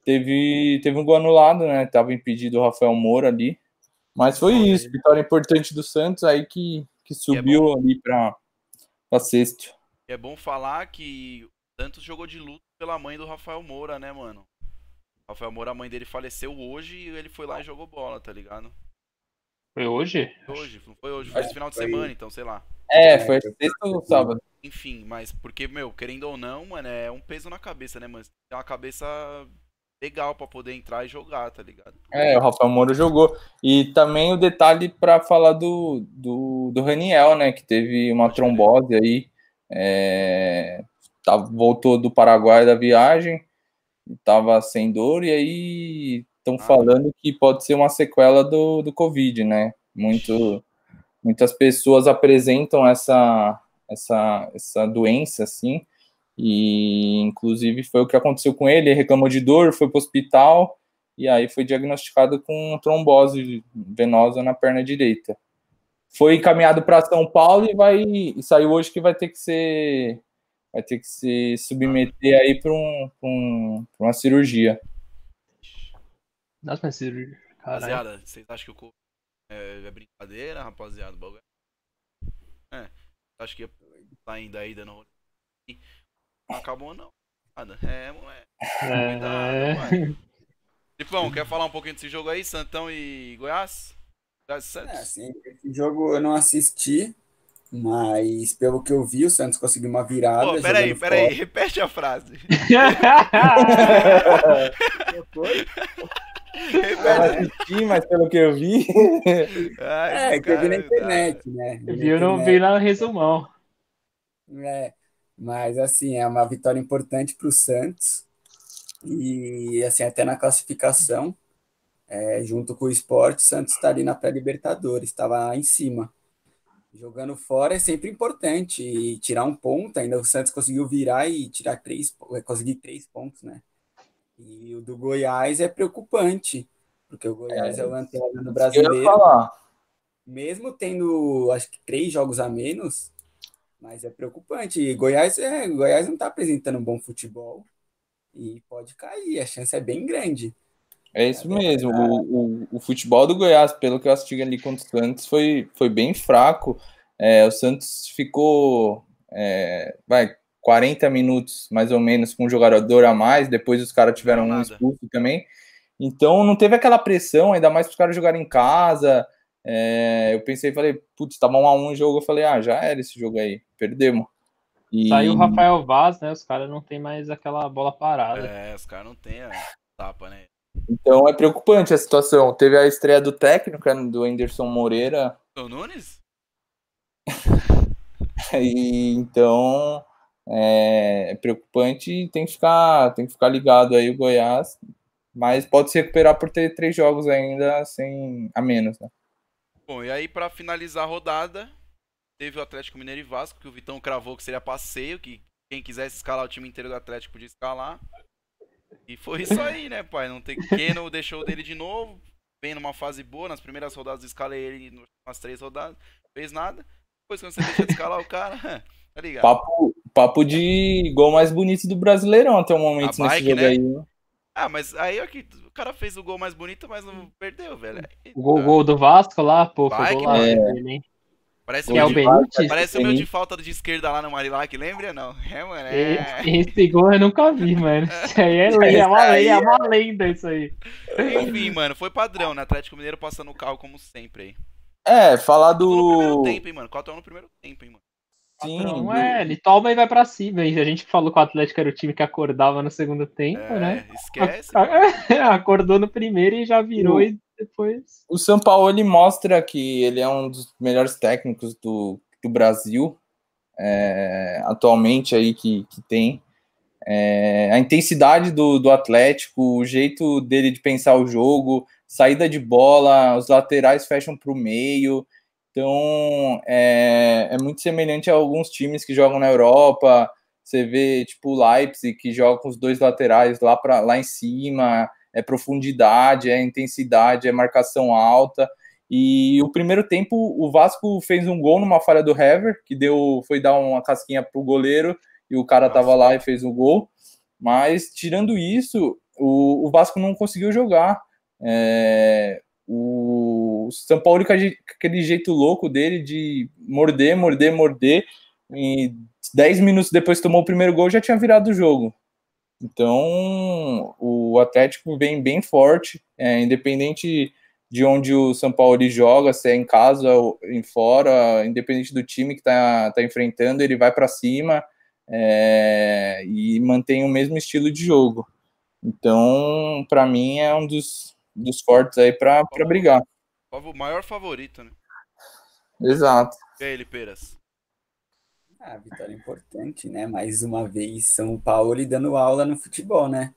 teve, teve um gol anulado, né? Tava impedido o Rafael Moura ali. Mas foi isso, vitória importante do Santos aí que, que subiu é ali para sexto. É bom falar que o Santos jogou de luto pela mãe do Rafael Moura, né, mano? O Rafael Moura, a mãe dele faleceu hoje e ele foi lá e jogou bola, tá ligado? Foi hoje? Hoje, não foi hoje, foi esse final de semana, então, sei lá. É, foi sexta ou sábado. Enfim, mas porque, meu, querendo ou não, mano, é um peso na cabeça, né, mano? Tem uma cabeça legal para poder entrar e jogar, tá ligado? É, o Rafael Moura jogou. E também o detalhe para falar do, do, do Raniel, né, que teve uma trombose aí, é, tá, voltou do Paraguai da viagem, tava sem dor, e aí estão ah, falando que pode ser uma sequela do, do Covid, né? Muito, muitas pessoas apresentam essa, essa, essa doença, assim, e inclusive foi o que aconteceu com ele, ele reclamou de dor, foi para o hospital, e aí foi diagnosticado com trombose venosa na perna direita. Foi encaminhado para São Paulo e vai e saiu hoje que vai ter que ser vai ter que se submeter aí para um, um, uma cirurgia. Nossa, mas cirurgia. Rapaziada, vocês acham que o é, é brincadeira, rapaziada? É, acho que tá ainda aí dando não acabou não. Nada. É, moleque. É. Cuidado, Filipão, quer falar um pouquinho desse jogo aí, Santão e Goiás? Goiás é, assim, esse jogo eu não assisti, mas pelo que eu vi, o Santos conseguiu uma virada. Pô, peraí, peraí, repete a frase. Repete. mas pelo que eu vi. Ai, é, que eu vi na internet, né? Eu não vi lá no resumão. É, mas assim, é uma vitória importante para o Santos. E assim, até na classificação, é, junto com o esporte, o Santos está ali na pré-Libertadores, estava lá em cima. Jogando fora é sempre importante. E tirar um ponto, ainda o Santos conseguiu virar e tirar três, conseguir três pontos, né? E o do Goiás é preocupante, porque o Goiás é, é o lanterna do brasileiro. Mesmo tendo, acho que, três jogos a menos, mas é preocupante. E Goiás, é, Goiás não está apresentando um bom futebol e pode cair, a chance é bem grande. É isso mesmo. O, o, o, futebol do Goiás, pelo que eu assisti ali contra o Santos, foi, foi bem fraco. É, o Santos ficou é, vai, 40 minutos mais ou menos com um jogador a mais, depois os caras tiveram um expulso também. Então não teve aquela pressão, ainda mais para os caras jogarem em casa. É, eu pensei, falei, putz, tava um a um o jogo, eu falei, ah, já era esse jogo aí, perdemos. E... Saiu o Rafael Vaz, né? Os caras não tem mais aquela bola parada. É, os caras não tem a tapa, né? Então é preocupante a situação. Teve a estreia do técnico, né, do Anderson Moreira. O Nunes? e, então é, é, preocupante e tem que ficar, tem que ficar ligado aí o Goiás. Mas pode se recuperar por ter três jogos ainda sem a menos, né? Bom, e aí para finalizar a rodada, teve o Atlético Mineiro e Vasco, que o Vitão cravou que seria passeio, que quem quisesse escalar o time inteiro do Atlético podia escalar. E foi isso aí, né, pai? Não tem Keno deixou dele de novo, vem numa fase boa, nas primeiras rodadas escalei ele nas três rodadas, fez nada. Depois quando você deixa de escalar o cara, tá ligado? Papo, papo de gol mais bonito do Brasileirão até o momento a nesse bike, jogo né? aí. Né? Ah, mas aí é que o cara fez o gol mais bonito, mas não perdeu, velho. O gol, gol do Vasco lá, pô, foi gol lá, é. Parece, o meu, de, parece o meu de falta de esquerda lá no Marilac, lembra? Não. É, mano. É... Esse gol eu nunca vi, mano. Isso aí é, lenda, é, uma, lenda, é uma lenda isso aí. Enfim, mano, foi padrão, né? Atlético Mineiro passando o carro como sempre aí. É, falar do. No primeiro tempo, hein, mano. 4 no primeiro tempo, hein, mano. Sim, não é, ele toma e vai para cima. E a gente falou que o Atlético era o time que acordava no segundo tempo, é, né? Esquece. Acordou no primeiro e já virou o, e depois. O São Paulo ele mostra que ele é um dos melhores técnicos do, do Brasil é, atualmente aí que, que tem. É, a intensidade do, do Atlético, o jeito dele de pensar o jogo, saída de bola, os laterais fecham para o meio. Então, é, é muito semelhante a alguns times que jogam na Europa. Você vê, tipo, o Leipzig, que joga com os dois laterais lá, pra, lá em cima. É profundidade, é intensidade, é marcação alta. E o primeiro tempo, o Vasco fez um gol numa falha do Hever, que deu, foi dar uma casquinha pro goleiro, e o cara tava lá e fez o gol. Mas, tirando isso, o, o Vasco não conseguiu jogar. É, o São Paulo com aquele jeito louco dele de morder, morder, morder. E 10 minutos depois tomou o primeiro gol, já tinha virado o jogo. Então, o Atlético vem bem forte, é, independente de onde o São Paulo joga, se é em casa ou em fora, independente do time que está tá enfrentando, ele vai para cima é, e mantém o mesmo estilo de jogo. Então, para mim, é um dos, dos fortes aí para brigar. O maior favorito, né? Exato. E aí, Lipeiras? Ah, vitória importante, né? Mais uma vez, São Paulo dando aula no futebol, né?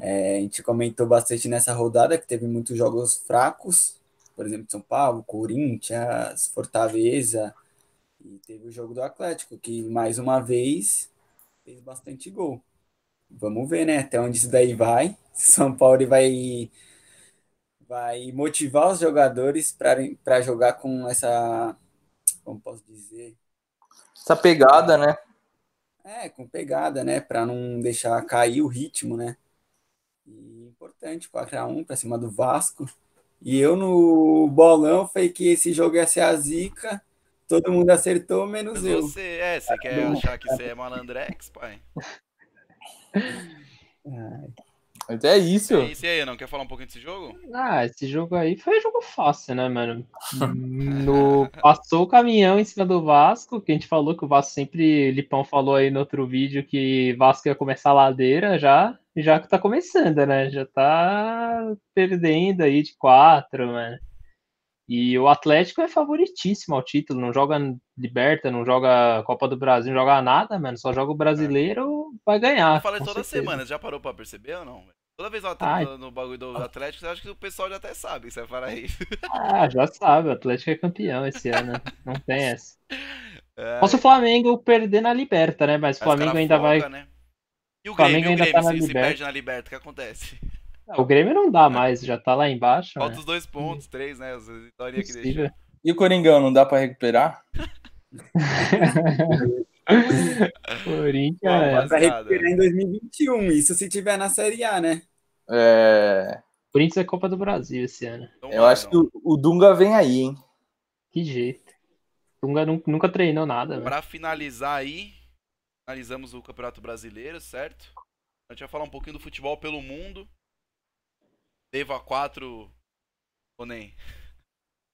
É, a gente comentou bastante nessa rodada que teve muitos jogos fracos, por exemplo, São Paulo, Corinthians, Fortaleza, e teve o jogo do Atlético, que mais uma vez fez bastante gol. Vamos ver, né, até onde isso daí vai. São Paulo vai vai motivar os jogadores para jogar com essa, como posso dizer, essa pegada, né? É, com pegada, né, para não deixar cair o ritmo, né? E importante, 4x1 para cima do Vasco. E eu no bolão falei que esse jogo ia ser a zica. Todo mundo acertou, menos eu. Você, é, você quer achar que você é malandrex, pai? Ai. Mas é isso. É isso aí, não quer falar um pouquinho desse jogo? Ah, esse jogo aí foi jogo fácil, né, mano? No, passou o caminhão em cima do Vasco, que a gente falou que o Vasco sempre, Lipão falou aí no outro vídeo que Vasco ia começar a ladeira já, já que tá começando, né? Já tá perdendo aí de quatro, mano. E o Atlético é favoritíssimo ao título, não joga Liberta, não joga Copa do Brasil, não joga nada, mano. Só joga o brasileiro, vai ganhar. Eu falei toda certeza. semana, já parou pra perceber ou não? Toda vez no, no bagulho do Atlético, eu acho que o pessoal já até sabe que você vai falar isso. Ah, já sabe, o Atlético é campeão esse ano, não tem essa. É. Posso o Flamengo perder na Liberta, né? Mas o Flamengo ainda folga, vai. Né? E o Grêmio, Flamengo e o Grêmio, tá se, se perde na Liberta, o que acontece? O Grêmio não dá mais, já tá lá embaixo. Falta né? os dois pontos, três, né? As vitórias que deixou. E o Coringão, não dá pra recuperar? Corinthians. Dá pra recuperar em 2021, isso se tiver na Série A, né? É. Corinthians é Copa do Brasil esse ano. Eu acho que o, o, Dunga vem aí, hein? Que jeito. Dunga nunca, nunca treinou nada. Pra finalizar aí, finalizamos o Campeonato Brasileiro, certo? A gente vai falar um pouquinho do futebol pelo mundo. Deva 4. Ou nem?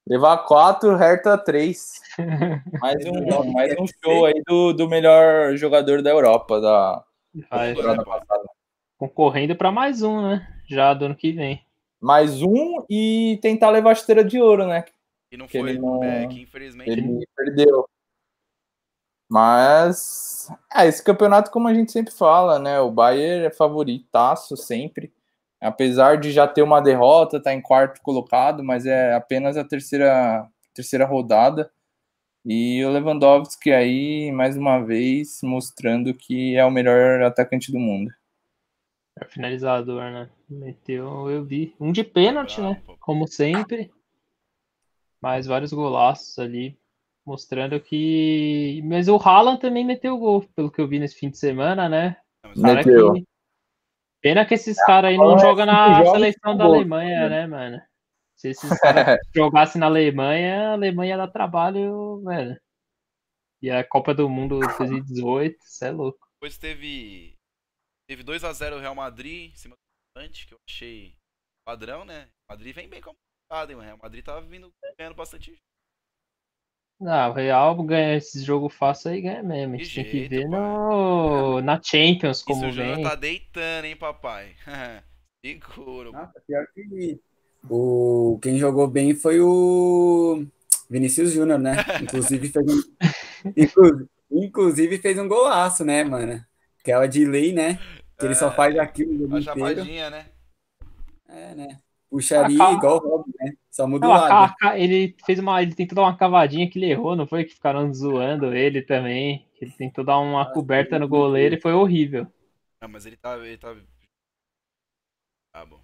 Levar 4, Hertha 3. Mais um, mais um show aí do, do melhor jogador da Europa da Vai, temporada passada. Concorrendo para mais um, né? Já do ano que vem. Mais um e tentar levar a esteira de ouro, né? E não foi, não, é, que infelizmente. Ele perdeu. Mas é, esse campeonato, como a gente sempre fala, né? O Bayern é favoritaço sempre apesar de já ter uma derrota, tá em quarto colocado, mas é apenas a terceira, terceira rodada. E o Lewandowski aí, mais uma vez, mostrando que é o melhor atacante do mundo. É finalizador, né? Meteu, eu vi. Um de pênalti, né? Como sempre. Mas vários golaços ali, mostrando que. Mas o Haaland também meteu gol, pelo que eu vi nesse fim de semana, né? Meteu. Que Pena que esses caras aí não jogam na seleção da Alemanha, né, mano? Se esses caras jogassem na Alemanha, a Alemanha ia dar trabalho, velho. E a Copa do Mundo 2018, isso é louco. Depois teve. Teve 2x0 o Real Madrid em cima do Levante, que eu achei padrão, né? O Madrid vem bem complicado, hein? O Real Madrid tava vindo ganhando bastante não, o Real ganha esse jogo fácil aí, ganha mesmo. A gente tem que ver no... na Champions como Isso, vem. o tá deitando, hein, papai? Seguro. Nossa, pior que o... quem jogou bem foi o Vinícius Júnior, né? Inclusive fez um... Inclusive fez um golaço, né, mano? Aquela de lei, né? Que ele só é, faz aquilo no jogo inteiro. né? É, né? Puxaria ca... igual o Robin, né? Só muda o lado. Ele fez uma. Ele tentou dar uma cavadinha que ele errou, não foi? Que ficaram zoando ele também. Ele tentou dar uma ah, coberta no goleiro e foi horrível. Não, mas ele tá. Ele tá... Ah, bom.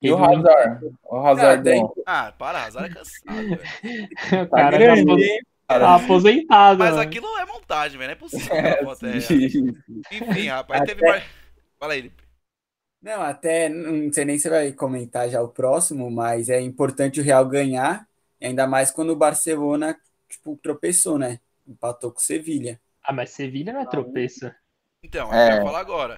E o Hazard? O Hazard. Ah, para, Hazard é cansado, velho. o cara tá, grande, tá aposentado. Mas mano. aquilo é montagem, velho. Não é possível. É, Enfim, rapaz, até... teve. Fala aí, Não, até não sei nem se vai comentar já o próximo, mas é importante o Real ganhar, ainda mais quando o Barcelona tipo, tropeçou, né? Empatou com o Sevilha. Ah, mas Sevilha não é tropeço. Então, é, é. eu ia falar agora.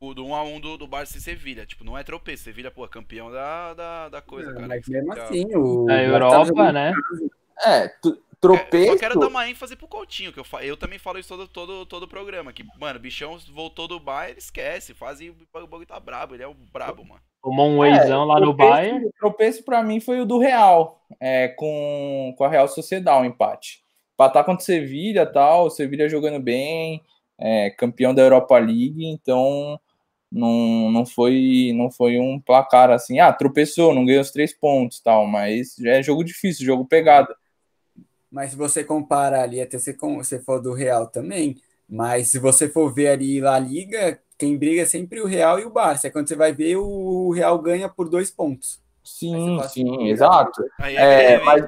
O do 1x1 do, do Barça e Sevilha. Tipo, não é tropeço. Sevilha, pô, campeão da, da, da coisa, não, cara. Mas mesmo assim, o. A Europa, né? É, tropeço. É, só quero dar uma ênfase pro Coutinho, que eu, eu também falo isso todo, todo, todo o programa. Que, mano, o bichão voltou do Bayern, esquece. Faz e o bagulho tá brabo. Ele é o brabo, mano. Tomou um eizão é, lá no Bayern. O tropeço pra mim foi o do Real, é, com, com a Real Sociedade, o um empate. Empatar contra o Sevilha e tal, o Sevilha jogando bem, é, campeão da Europa League, então não, não, foi, não foi um placar assim, ah, tropeçou, não ganhou os três pontos tal, mas é jogo difícil, jogo pegado. Mas se você compara ali, até você, você for do Real também, mas se você for ver ali La Liga, quem briga é sempre o Real e o Barça. É quando você vai ver, o Real ganha por dois pontos. Sim, sim, exato. É, mas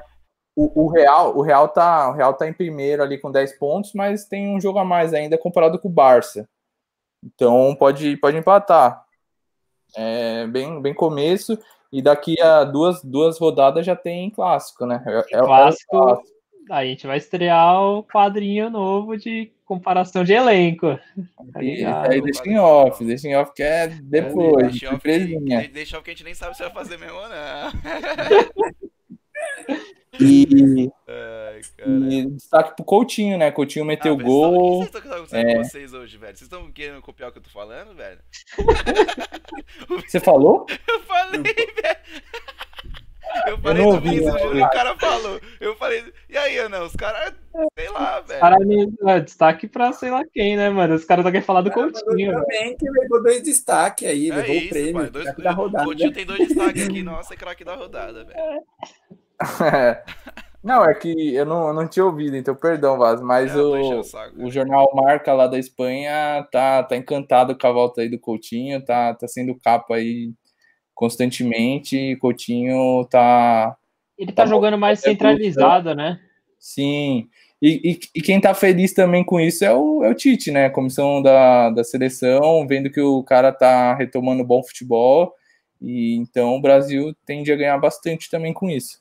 o, o, Real, o Real tá, o Real tá em primeiro ali com 10 pontos, mas tem um jogo a mais ainda comparado com o Barça. Então pode, pode empatar. É bem, bem começo. E daqui a duas, duas rodadas já tem clássico, né? É, é clássico, é clássico. A gente vai estrear o quadrinho novo de comparação de elenco. Tá aí deixa em off, deixa em off que é depois. Deixa off, que, deixa off que a gente nem sabe se vai fazer mesmo ou não. E, Ai, e destaque pro Coutinho, né? Coutinho meteu ah, gol. O que vocês estão acontecendo é... com vocês hoje, velho? Vocês estão querendo copiar o que eu tô falando, velho? Você falou? Eu falei, velho. Eu falei eu ouvi, isso, juro, o cara falou. Eu falei, e aí, Ana, os caras, sei lá, velho. Cara, é, destaque pra sei lá quem, né, mano? Os caras só querem falar do Coutinho. Também que levou dois destaques aí, é levou isso, o prêmio. Pai, dois, da rodada. O Coutinho tem dois destaques aqui, nossa, é craque da rodada, velho. Não, é que eu não, eu não tinha ouvido, então perdão, Vaz, mas é, o, saco, o jornal Marca lá da Espanha tá, tá encantado com a volta aí do Coutinho, tá, tá sendo capa aí constantemente, e Coutinho tá... Ele tá, tá jogando mais centralizado, né? Sim, e, e, e, quem tá feliz também com isso é o, é o Tite, né? A comissão da, da seleção, vendo que o cara tá retomando bom futebol, e então o Brasil tende a ganhar bastante também com isso.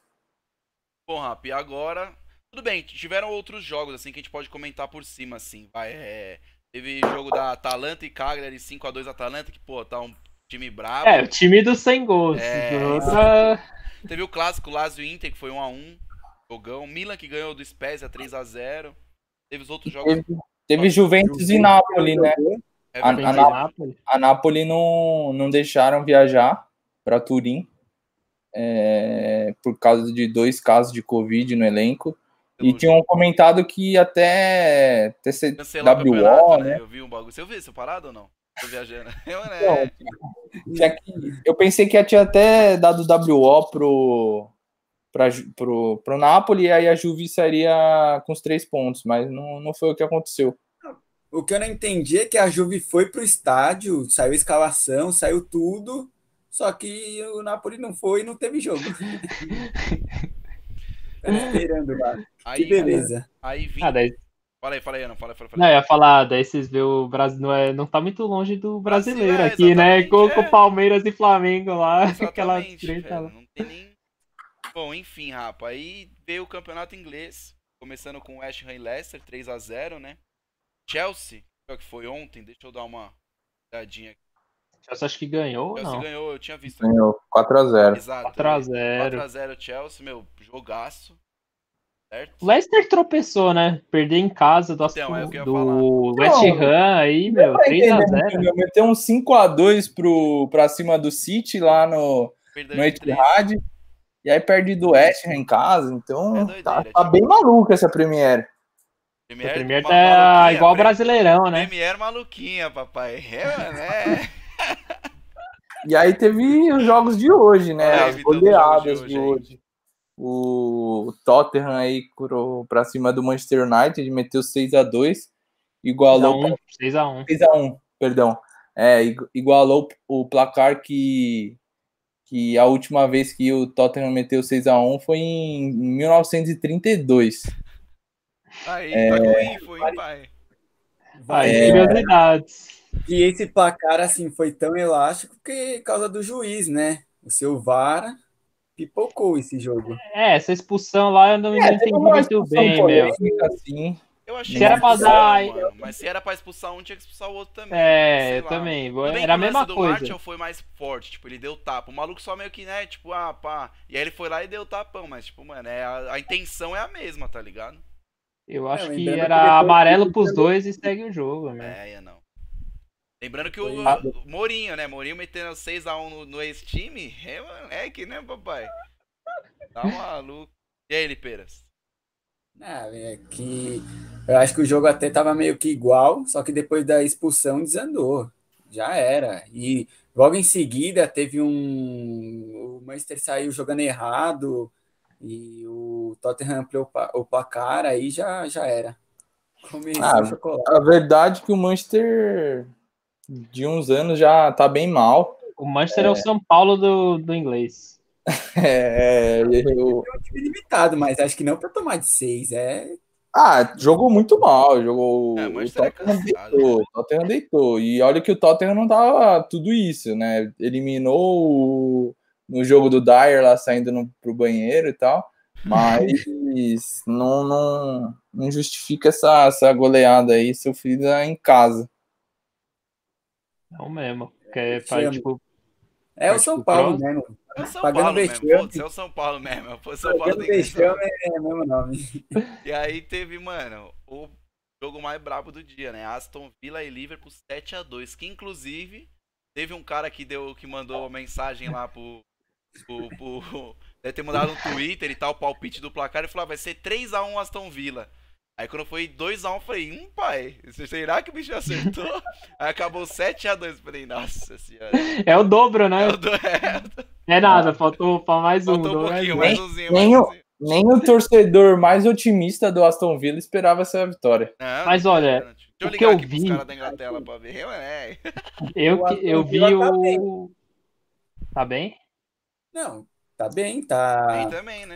Bom, Rap, e agora. Tudo bem, tiveram outros jogos assim que a gente pode comentar por cima, assim. Vai, é... Teve jogo da Atalanta e Cagliari 5x2 Atalanta, que, pô, tá um time brabo. É, o time dos 100 gols. É, outra... Teve o clássico Lazio Inter, que foi 1x1. Jogão. Milan que ganhou do Spezia 3x0. Teve os outros jogos. Teve, teve Juventus e Napoli, né? É a, a, Napoli. a Napoli não, não deixaram viajar para Turim é, por causa de dois casos de Covid no elenco. E tinham comentado que até TCWO, né? né? Eu vi um bagulho. Você viu isso parado ou não? Tô viajando. Eu, né? eu pensei que tinha até dado WO pro, pra, pro, pro Napoli e aí a Juve sairia com os três pontos, mas não, não foi o que aconteceu. O que eu não entendi é que a Juve foi pro estádio, saiu a escalação, saiu tudo, só que o Napoli não foi e não teve jogo. esperando lá. Aí, que beleza. Aí vim... ah, daí... Fala aí, fala aí, não, fala, fala, fala. Não, eu ia falar, daí vocês vê o Brasil, não, é, não tá muito longe do brasileiro é, aqui, né? Com, é. Palmeiras e Flamengo lá, aquela treta lá. Não tem nem... Bom, enfim, rapa, aí veio o campeonato inglês, começando com West Ham e Leicester, 3x0, né? Chelsea, que foi ontem, deixa eu dar uma olhadinha aqui. Chelsea acho que ganhou Chelsea não? ganhou, eu tinha visto. Ganhou 4x0. Exato. 4x0. 4x0 Chelsea, meu, jogaço. Certo? O Leicester tropeçou, né? Perder em casa do, então, é do West Ham aí, meu, 3x0. Meteu um 5x2 pro, pra cima do City lá no, no Etihad. E aí perde do West Ham em casa, então é doideira, tá, tá bem maluco essa Premiere. Premier, Premier tá igual o Brasileirão, né? Premier maluquinha, papai. É, né? E aí teve os jogos de hoje, né? As goleadas de hoje. De hoje. O Tottenham aí curou pra cima do Manchester United, meteu 6x2, igualou. 6x1. 6x1, perdão. É, igualou o placar que, que a última vez que o Tottenham meteu 6x1 foi em 1932. Aí, é... pagou info, hein, pai? Vai, é... curiosidades. E esse placar, assim, foi tão elástico porque causa do juiz, né? O seu VAR pipocou esse jogo. É, essa expulsão lá eu não, é, entendi muito bem, meu. Assim. Eu achei se era pra dar. Mano, mas se era pra expulsar um, tinha que expulsar o outro também. É, eu também. Era a mesma do coisa. O Martial foi mais forte, tipo, ele deu tapa. O maluco só meio que, né, tipo, ah, pá. E aí ele foi lá e deu tapão, mas, tipo, mano, é, a, a intenção é a mesma, tá ligado? Eu acho é, que era que amarelo pros dois e segue o jogo, né? É, é não. Lembrando que o, o Mourinho, né? Mourinho metendo 6x1 no, no ex-time, é, é que, né, papai? Tá maluco. E aí, Liperas? Ah, é que eu acho que o jogo até tava meio que igual, só que depois da expulsão desandou. Já era. E logo em seguida teve um. O Manchester saiu jogando errado e o Tottenham ampliou o placar, aí já, já era. ah, a verdade é que o Manchester de uns anos já tá bem mal. O Manchester é, é o São Paulo do, do inglês. É, eu... É um time limitado, mas acho que não para tomar de seis. É... Ah, jogou muito mal. Jogou. É, o Tottenham, deitou, o Tottenham deitou. E olha que o Tottenham não tava tudo isso, né? Eliminou o... no jogo do Dyer lá saindo no, pro banheiro e tal. Mas não, não, não justifica essa, essa goleada aí sofrida em casa. Não mesmo. Porque faz, tipo, é o São Paulo, né? É o São Pagando Paulo mesmo, é o São Paulo mesmo. O São Paulo tem vexame é o mesmo nome. E aí teve, mano, o jogo mais brabo do dia, né? Aston Villa e Liverpool 7 a 2 que inclusive teve um cara que deu que mandou mensagem lá pro, pro, pro deve ter mandado no Twitter e tal, o palpite do placar e falou: ah, vai ser 3 a 1 Aston Villa. Aí quando foi 2x1, eu falei, hum, pai, será que o bicho acertou? Aí acabou 7x2, eu falei, nossa senhora. É o dobro, né? É, o do... é... é nada, faltou pra mais um. Faltou um pouquinho, mais, umzinho, nem, mais umzinho. Nem o torcedor mais otimista do Aston Villa esperava essa vitória. Não, Mas olha, Deixa eu ligar eu aqui vi... caras da Inglaterra pra ver. É. Eu, eu vi o... Tá bem? Não, tá bem, tá... Bem também, né?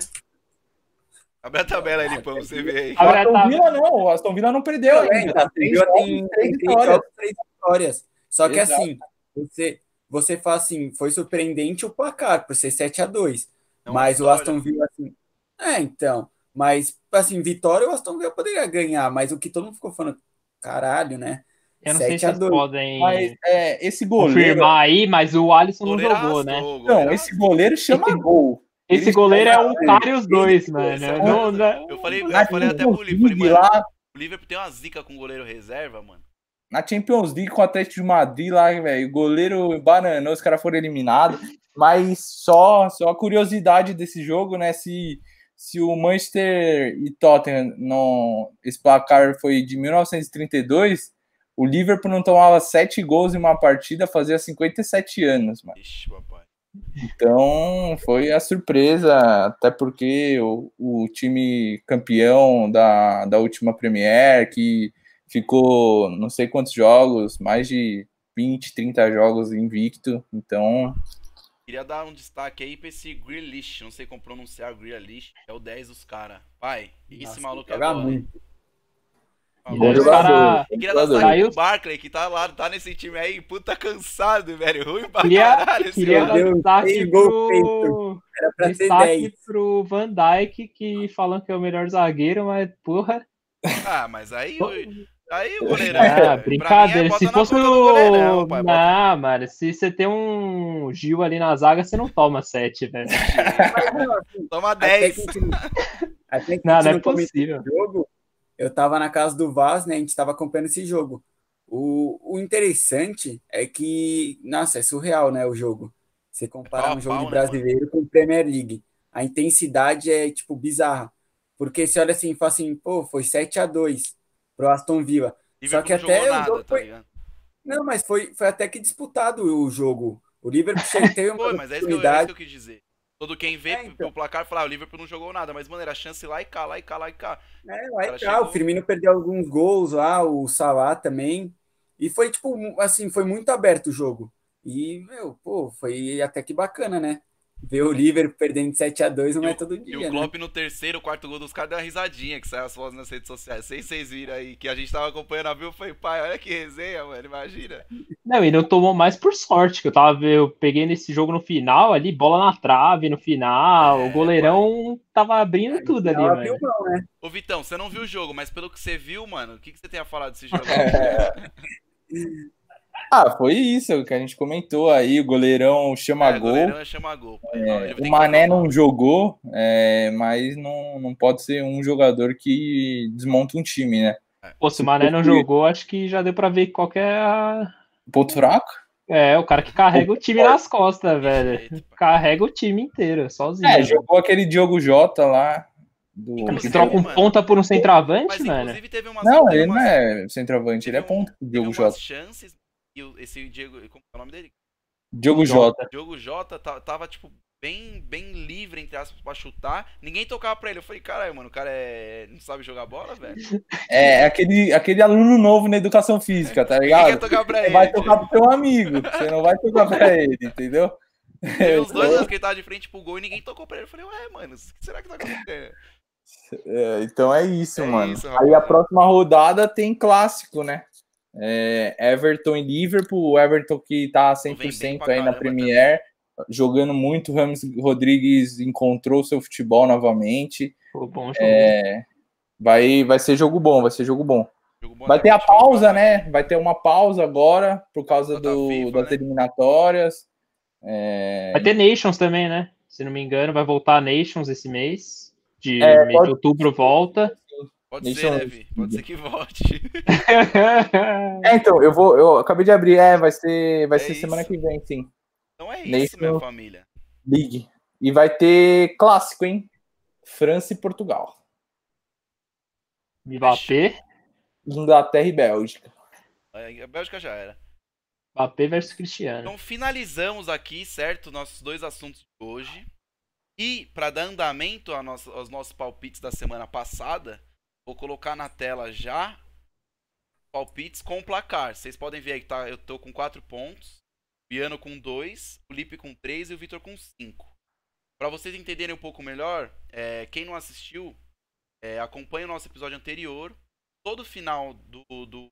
Abre a tabela aí, Lipão, você vê aí. O Aston Villa não, o Aston Villa não perdeu ainda. Tá, três, tem, três, vitórias. três vitórias. Só que Exato. assim, você, você fala assim, foi surpreendente o placar, por ser 7 a 2 é Mas vitória. o Aston Villa, assim. É, então. Mas, assim, vitória o Aston Villa poderia ganhar, mas o que todo mundo ficou falando, caralho, né? Eu não sei se vocês podem mas, é, esse goleiro... confirmar aí, mas o Alisson não jogou, né? Não, esse goleiro chama gol. Esse goleiro é um cara e os dois, mano. Não, não, eu falei, eu falei até pro Liverpool, falei, mano, o Liverpool tem uma zica com goleiro reserva, mano. Na Champions League com o Atlético de Madrid lá, velho, o goleiro bananou, os caras foram eliminados. Mas só, só a curiosidade desse jogo, né? Se, se o Manchester e Tottenham, não, esse placar foi de 1932, o Liverpool não tomava sete gols em uma partida fazia 57 anos, mano. Ixi. Então foi a surpresa, até porque o, o time campeão da, da última Premier, que ficou não sei quantos jogos, mais de 20, 30 jogos invicto, então. Queria dar um destaque aí pra esse Grealish, não sei como pronunciar Grealish, é o 10 dos caras. Pai, esse Nossa, maluco é bom. Muito. Bom cara... Queria dar sair o Barkley, que tá lá, tá nesse time aí, puta cansado, velho. Ruim pra queria, caralho. Queria dar destaque pro... Era pra destaque pro Van Dyke, que falam que é o melhor zagueiro, mas porra. Ah, mas aí... Aí o goleirão. Ah, brincadeira. É se fosse o. Não, mano. Se você tem um Gil ali na zaga, você não toma 7, velho. toma 10. Até que, até que não, não é possível. Jogo, eu estava na casa do Vaz, né? A gente estava acompanhando esse jogo. O, o interessante é que, nossa, é surreal, né? O jogo. Você comparar é um jogo de né, brasileiro né, com Premier League. A intensidade é, tipo, bizarra. Porque você olha assim e fala assim, pô, foi 7 a 2 pro Aston Villa. Só que até nada, o jogo tá foi... Não, mas foi, foi até que disputado o jogo. O Liverpool teve uma Pô, mas é isso, que eu, é isso que eu quis dizer. Todo quem vê é, então. o placar fala, ah, o Liverpool não jogou nada, mas, mano, era chance lá e cá, lá e cá, lá e cá. É, lá e cá, chegou... o Firmino perdeu alguns gols lá, o Salah também. E foi, tipo, assim, foi muito aberto o jogo. E, meu, pô, foi até que bacana, né? Ver o Liverpool perdendo 7x2 não é todo dia. E o né? Klopp no terceiro, quarto gol dos caras deu uma risadinha que saiu as fotos nas redes sociais. Sei se vocês viram aí, que a gente tava acompanhando a viu, foi pai, olha que resenha, mano, imagina. Não, e não tomou mais por sorte, que eu tava eu peguei nesse jogo no final ali, bola na trave no final, É, o goleirão tava abrindo tudo ali, Ela mano. viu não, né? Ô Vitão, você não viu o jogo, mas pelo que você viu, mano, o que, que você tem a falar desse jogo? Ah, foi isso que a gente comentou aí. O goleirão chama é, gol. goleirão é chama gol. É, o Mané não jogou, é, mas não, não pode ser um jogador que desmonta um time, né? Pô, se o Mané não jogou, acho que já deu pra ver qual que é a... Ponto fraco? É, o cara que carrega o time nas costas, velho. Carrega o time inteiro, sozinho. É, jogou aquele Diogo Jota lá. Do... Você troca um mano. ponta por um centroavante, Mas mano. inclusive teve umas. Não, ele não é centroavante, ele é um- teve Diogo Jota. chances e o- esse Diego, como é o nome dele? Diogo Jota. Diogo Jota ta- tava, tipo, bem, bem livre, entre aspas, pra chutar. Ninguém tocava pra ele. Eu falei, caralho, mano, o cara é... não sabe jogar bola, velho. É aquele, aquele aluno novo na educação física, tá ligado? tocar Você ele. vai tocar pro teu amigo, você não vai tocar pra ele, entendeu? Teve uns dois anos que ele tava de frente pro gol e ninguém tocou pra ele. Eu falei, ué, mano, o que será que tá acontecendo? É, então é isso, É mano. isso, Aí a próxima rodada tem clássico, né? É, Everton e Liverpool. O Everton que tá Vem bem 100% pra aí na Premier, jogando muito. Ramos Rodrigues encontrou seu futebol novamente. Pô, bom jogo. É, vai, vai ser jogo bom, vai ser jogo bom. Jogo bom Vai ter a 24, pausa, né? Vai ter uma pausa agora por causa da do, FIFA, das né? eliminatórias. É, Vai ter Nations também, né? Se não me engano, vai voltar a Nations esse mês. De É, mês pode- de outubro volta. Pode Deixa ser, né, Vi? Pode ser que volte. É, então, eu vou. Eu acabei de abrir, é, vai ser, vai É ser semana que vem, sim. Então é Nesse isso, minha não- família. League. E vai ter clássico, hein? França e Portugal. Mbappé, Inglaterra e Bélgica. A Bélgica já era. Mbappé versus Cristiano. Então finalizamos aqui, certo? Nossos dois assuntos de hoje. E para dar andamento nossa- aos nossos palpites da semana passada, vou colocar na tela já palpites com placar. Vocês podem ver aí que tá, eu tô com 4 pontos, o com 2, o Lipe com 3 e o Vitor com 5. Para vocês entenderem um pouco melhor, é, quem não assistiu, é, acompanhe o nosso episódio anterior. Todo final do, do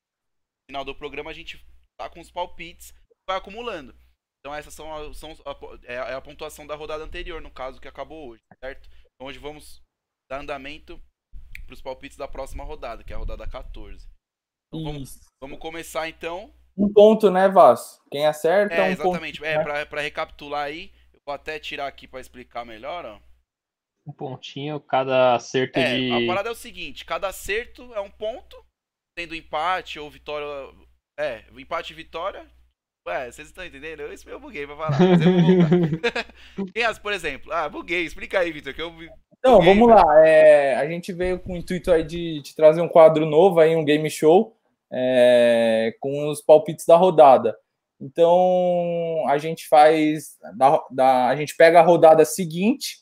final do programa a gente tá com os palpites, vai acumulando. Então essas são, são a, é a- é a pontuação da rodada anterior, no caso que acabou hoje, certo? Então hoje vamos dar andamento para os palpites da próxima rodada, que é a rodada 14. Então vamos, vamos começar então. Um ponto, né, Vaz? Quem acerta, É, um ponto. exatamente. É, pra, pra recapitular aí, eu vou até tirar aqui pra explicar melhor, ó. Um pontinho, cada acerto É, de. a parada é o seguinte, cada acerto é um ponto, tendo empate ou vitória. É, empate e vitória. Ué, vocês estão entendendo? Eu, eu buguei pra falar, mas eu vou voltar. Quem as, por exemplo? Ah, buguei. Explica aí, Vitor, que eu. Então, buguei, vamos velho. lá. É, a gente veio com o intuito aí de, de trazer um quadro novo aí, um game show, é, com os palpites da rodada. Então, a gente faz. Da, da- a gente pega a rodada seguinte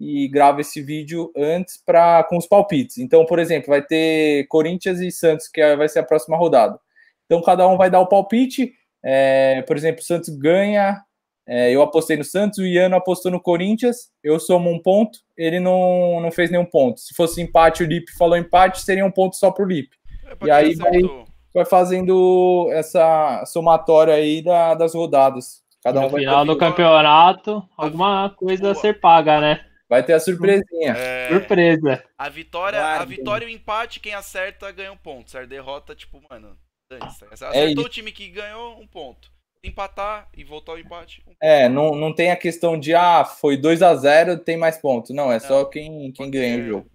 e grava esse vídeo antes pra, com os palpites. Então, por exemplo, vai ter Corinthians e Santos, que é- vai ser a próxima rodada. Então, cada um vai dar o palpite. é, por exemplo, o Santos ganha. é, eu apostei no Santos, o Iano apostou no Corinthians. Eu somo um ponto, ele não, não fez nenhum ponto. Se fosse empate, o Lipe falou empate, seria um ponto só pro Lipe. É, E quem aí vai-. Vai fazendo essa somatória aí da- das rodadas. Cada um No vai, final do campeonato, alguma coisa a Boa. ser paga, né? vai ter a surpresinha. É, Surpresa. a vitória, a vitória e o empate, quem acerta ganha um ponto. Se a derrota, tipo, mano, dane-se. É Acertou isso. o time que ganhou, um ponto. Se empatar e voltar ao empate, um ponto. É, não, não tem a questão de, ah, foi 2 a 0 tem mais pontos. Não, é só Não. quem, quem Pode ganha o jogo.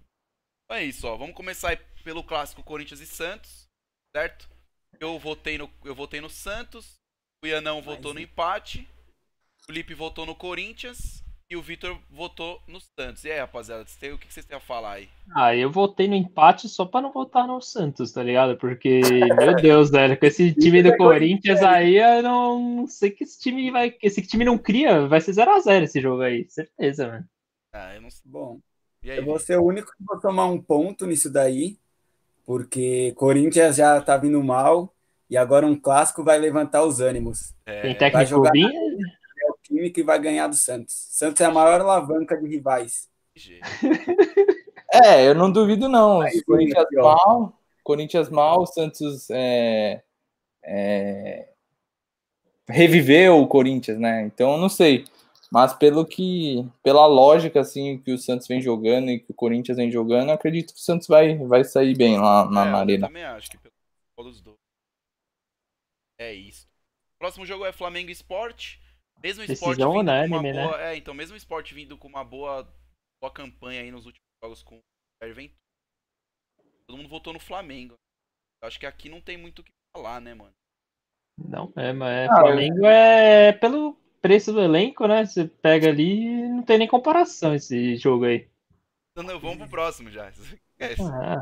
É isso, ó. Vamos começar aí pelo clássico Corinthians e Santos, certo? Eu votei no, eu votei no Santos, o Ianão votou no empate, o Lipe votou no Corinthians e o Vitor votou no Santos. E aí, rapaziada, têm- o que vocês têm a falar aí? Ah, eu votei no empate só pra não votar no Santos, tá ligado? Porque, meu Deus, velho, com esse time do Corinthians aí, eu não sei que esse time vai. Esse time não cria, vai ser 0x0 esse jogo aí, certeza, mano. Ah, eu não sei. Bom, E aí, eu vou ser o único que vou tomar um ponto nisso daí, porque Corinthians já tá vindo mal e agora um clássico vai levantar os ânimos. É, Tem vai técnico jogar- Binha, time que vai ganhar do Santos. Santos é a maior alavanca de rivais. É, eu não duvido não. Aí, Corinthians mal, Corinthians mal, Santos é, é, reviveu o Corinthians, né? Então eu não sei. Mas pelo que, pela lógica assim que o Santos vem jogando e que o Corinthians vem jogando, acredito que o Santos vai, vai sair bem lá na, é, na arena. Eu também acho que pelos dois. É isso. Próximo jogo é Flamengo Esporte. Mesmo esporte vindo unânime, com uma né? boa, é, então mesmo esporte vindo com uma boa, boa campanha aí nos últimos jogos com o Jair Todo mundo votou no Flamengo. Eu acho que aqui não tem muito o que falar, né, mano? Não, é, mas ah, Flamengo eu... é pelo preço do elenco, né? Você pega ali, não tem nem comparação esse jogo aí. Então, não, vamos pro próximo já. Ah,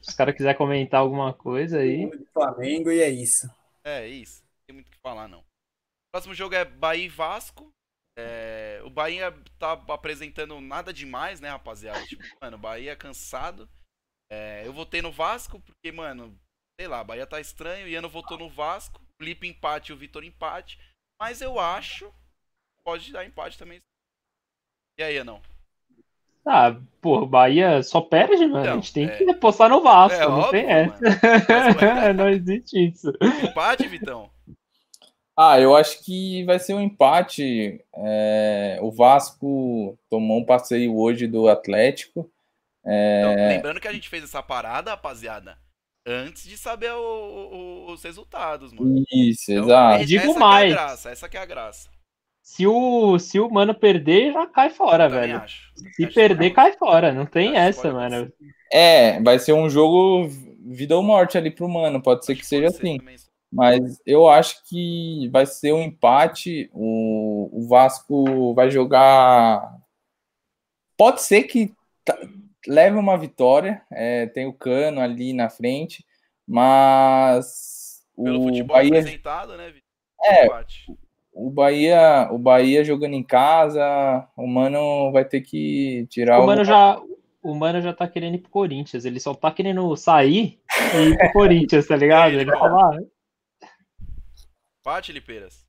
se os caras quiserem comentar alguma coisa aí. Flamengo e é isso. É, isso. Não tem muito o que falar, não. Próximo jogo é Bahia e Vasco. É, o Bahia tá apresentando nada demais, né, rapaziada? Tipo, mano, o Bahia é cansado. É, eu votei no Vasco porque, mano, sei lá, Bahia tá estranho. O Iano votou no Vasco. Felipe empate e o Vitor empate. Mas eu acho pode dar empate também. E aí, não? Ah, pô, Bahia só perde, mano. Então, a gente tem é... que apostar no Vasco, é, não óbvio, tem essa. não existe isso. Empate, Vitão? Ah, eu acho que vai ser um empate. É... O Vasco tomou um passeio hoje do Atlético. É... Então, lembrando que a gente fez essa parada, rapaziada, antes de saber o, o, os resultados, mano. Isso, então, exato. Digo essa mais. Que é a graça, essa que é a graça. Se o, se o mano perder, já cai fora, eu velho. Acho. Se acho perder, cai fora. Não tem essa, mano. É, vai ser um jogo vida ou morte ali pro mano. Pode ser que seja assim. Mas eu acho que vai ser um empate. O, o Vasco vai jogar. Pode ser que leve uma vitória. É, tem o Cano ali na frente. Mas. Pelo o futebol Bahia... apresentado, né, Vitor? É. O Bahia, o Bahia jogando em casa, o Mano vai ter que tirar o. Mano já, o Mano já tá querendo ir pro Corinthians, ele só tá querendo sair e ir pro Corinthians, tá ligado? Ele fala. Ah, empate, Lipeiras.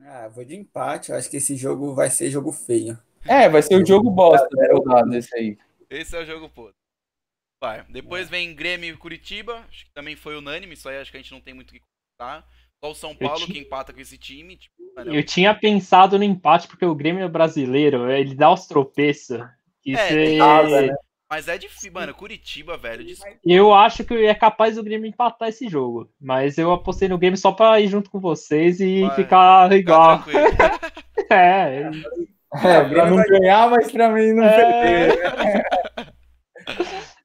Ah, vou de empate. Eu acho que esse jogo vai ser jogo feio. É, vai ser o jogo bosta da rodada esse aí. Esse é o jogo podre. Vai. Depois é. vem Grêmio e Curitiba. Acho que também foi unânime. Isso aí acho que a gente não tem muito o que contar. Só o São Paulo que empata com esse time. Tipo, eu tinha pensado no empate, porque o Grêmio é brasileiro, ele dá os tropeços. É, casa, né? Mas é difícil, mano. Curitiba, velho. Desculpa. Eu acho que é capaz do Grêmio empatar esse jogo. Mas eu apostei no Grêmio só pra ir junto com vocês e Vai, ficar igual. é. É, pra não ganhar, mas pra mim não é... perder.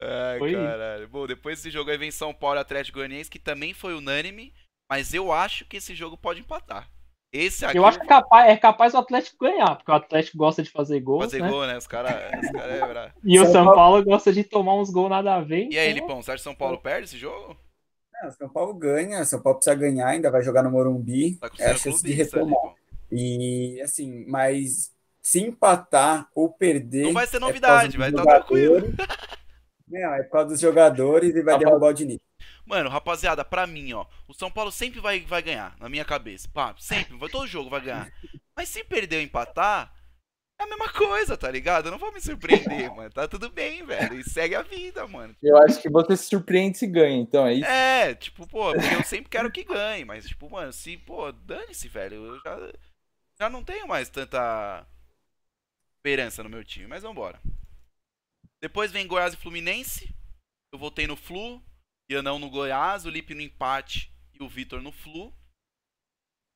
Ai, foi caralho. Bom, depois desse jogo aí vem São Paulo Atlético Goianiense, que também foi unânime. Mas eu acho que esse jogo pode empatar. Esse aqui. Eu acho que é capaz, é capaz o Atlético ganhar, porque o Atlético gosta de fazer gol. Fazer né? gol, né? Os caras. Cara é e o São Paulo... Paulo gosta de tomar uns gols nada a ver. E aí, então... Lipão, você acha que São Paulo perde esse jogo? Não, São Paulo ganha, São Paulo precisa ganhar, ainda vai jogar no Morumbi. Tá é a chance de retomar. e assim, mas se empatar ou perder. Não vai ser é novidade, é vai estar tranquilo. Não, é por causa dos jogadores e vai tá derrubar o Diniz. Mano, rapaziada, pra mim, ó, o São Paulo sempre vai, vai ganhar, na minha cabeça. Pá, sempre, vai, todo jogo vai ganhar. Mas se perder ou empatar, é a mesma coisa, tá ligado? Eu não vou me surpreender, mano. Tá tudo bem, velho. E segue a vida, mano. Eu acho que você se surpreende se ganha, então é isso? É, tipo, pô, porque eu sempre quero que ganhe. Mas, tipo, mano, se, pô, dane-se, velho. Eu já, já não tenho mais tanta esperança no meu time. Mas vambora. Depois vem Goiás e Fluminense. Eu votei no Flu. Ianão no Goiás, o Lipe no empate e o Vitor no Flu.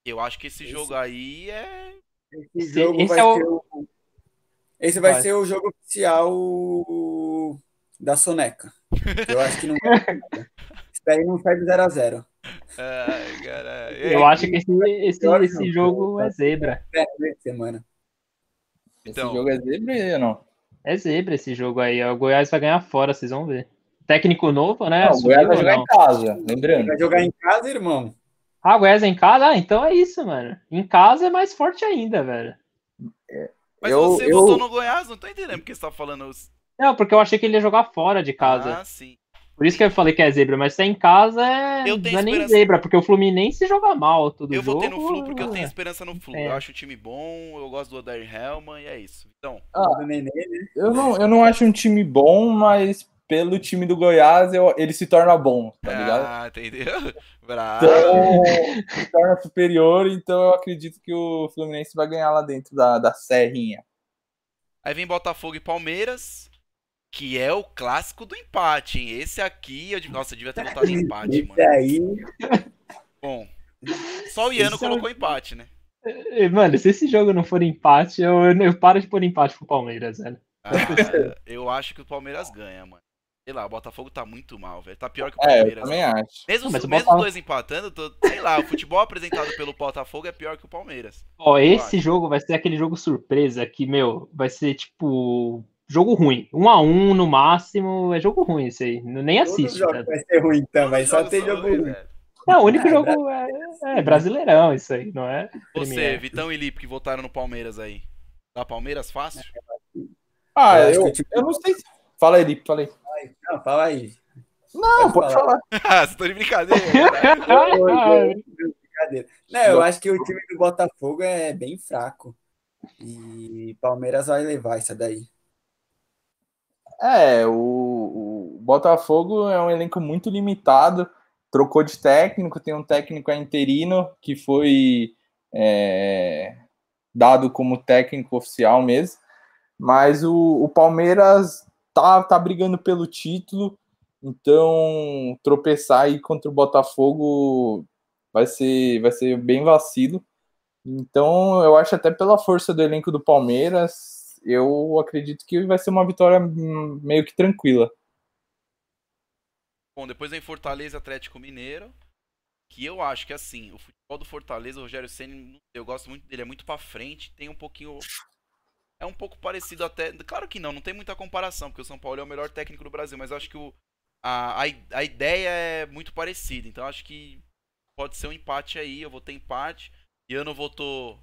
Eu acho que esse, esse jogo aí é. Esse jogo esse vai é o... ser o. Esse vai, vai, ser o jogo oficial da Soneca. Eu acho que não. Isso daí não sai do 0x0. Ai, caralho. Eu acho que esse, esse, esse jogo é zebra. É, semana. Então, esse jogo é zebra ou não? É zebra esse jogo aí. O Goiás vai ganhar fora, vocês vão ver. Técnico novo, né? Não, o Goiás vai jogar não. em casa, lembrando. Vai jogar em casa, irmão. Ah, o Goiás é em casa? Ah, então é isso, mano. Em casa é mais forte ainda, velho. É, Mas eu, você eu... votou no Goiás? Não tô entendendo porque você tá falando. Não, porque eu achei que ele ia jogar fora de casa. Ah, sim. Por isso que eu falei que é zebra, mas se é em casa é... Eu tenho não é nem zebra, porque o Fluminense joga mal todo Eu jogo. votei no Flu porque eu tenho esperança no Flu. É. Eu acho o time bom, eu gosto do Odair Helman e é isso. Então, Nenê, né? Eu não, eu não acho um time bom, mas pelo time do Goiás eu- ele se torna bom, tá ligado? ah, entendeu? Bravo. Então, se torna superior, então eu acredito que o Fluminense vai ganhar lá dentro da, da Serrinha. Aí vem Botafogo e Palmeiras, que é o clássico do empate, hein? Esse aqui, eu, de- nossa, eu devia ter votado em empate, Esse mano. aí, Bom, só o Iano Esse é o- colocou empate, né? Eh, Mano, se esse jogo não for empate, eu, eu paro de pôr empate pro Palmeiras, velho. Ah, eu acho que o Palmeiras ganha, mano. Sei lá, o Botafogo tá muito mal, velho. Tá pior que o É, eu Palmeiras. também acho. Mesmo, Não, mesmo os Botafogo- dois empatando, tô- sei lá, o futebol apresentado pelo Botafogo é pior que o Palmeiras. Ó, esse acho. jogo vai ser aquele jogo surpresa que, meu, vai ser tipo. Jogo ruim. Um a um no máximo. É jogo ruim isso aí. Nem todo assiste. jogo Tá? vai ser ruim também, Todos só jogos jogo ruim. Não, o único É, jogo é, é brasileirão, isso aí, não é? Você. Vitão e Lipe, que votaram no Palmeiras aí. Dá Palmeiras fácil? Ah, Eu eu, eu não sei. se- Fala aí, Lipe, fala aí. Não, fala aí. Não, pode falar. Ah, Vocês estão de brincadeira. Brincadeira. Não, eu acho que o time do Botafogo é bem fraco. E Palmeiras vai levar isso daí. É, o, o Botafogo é um elenco muito limitado, trocou de técnico, tem um técnico interino que foi é, dado como técnico oficial mesmo, mas o, o Palmeiras tá, tá brigando pelo título, então tropeçar aí contra o Botafogo vai ser, vai ser bem vacilo. Então eu acho até pela força do elenco do Palmeiras, eu acredito que vai ser uma vitória hum, meio que tranquila. Bom, depois vem Fortaleza e Atlético Mineiro. Que eu acho que assim, o futebol do Fortaleza, o Rogério Senna, eu gosto muito dele, é muito pra frente, tem um pouquinho. É um pouco parecido até. Claro que não, não tem muita comparação, porque o São Paulo é o melhor técnico do Brasil, mas eu acho que o, a, a, ideia é muito parecida. Então eu acho que pode ser um empate aí, eu vou ter empate. Iano votou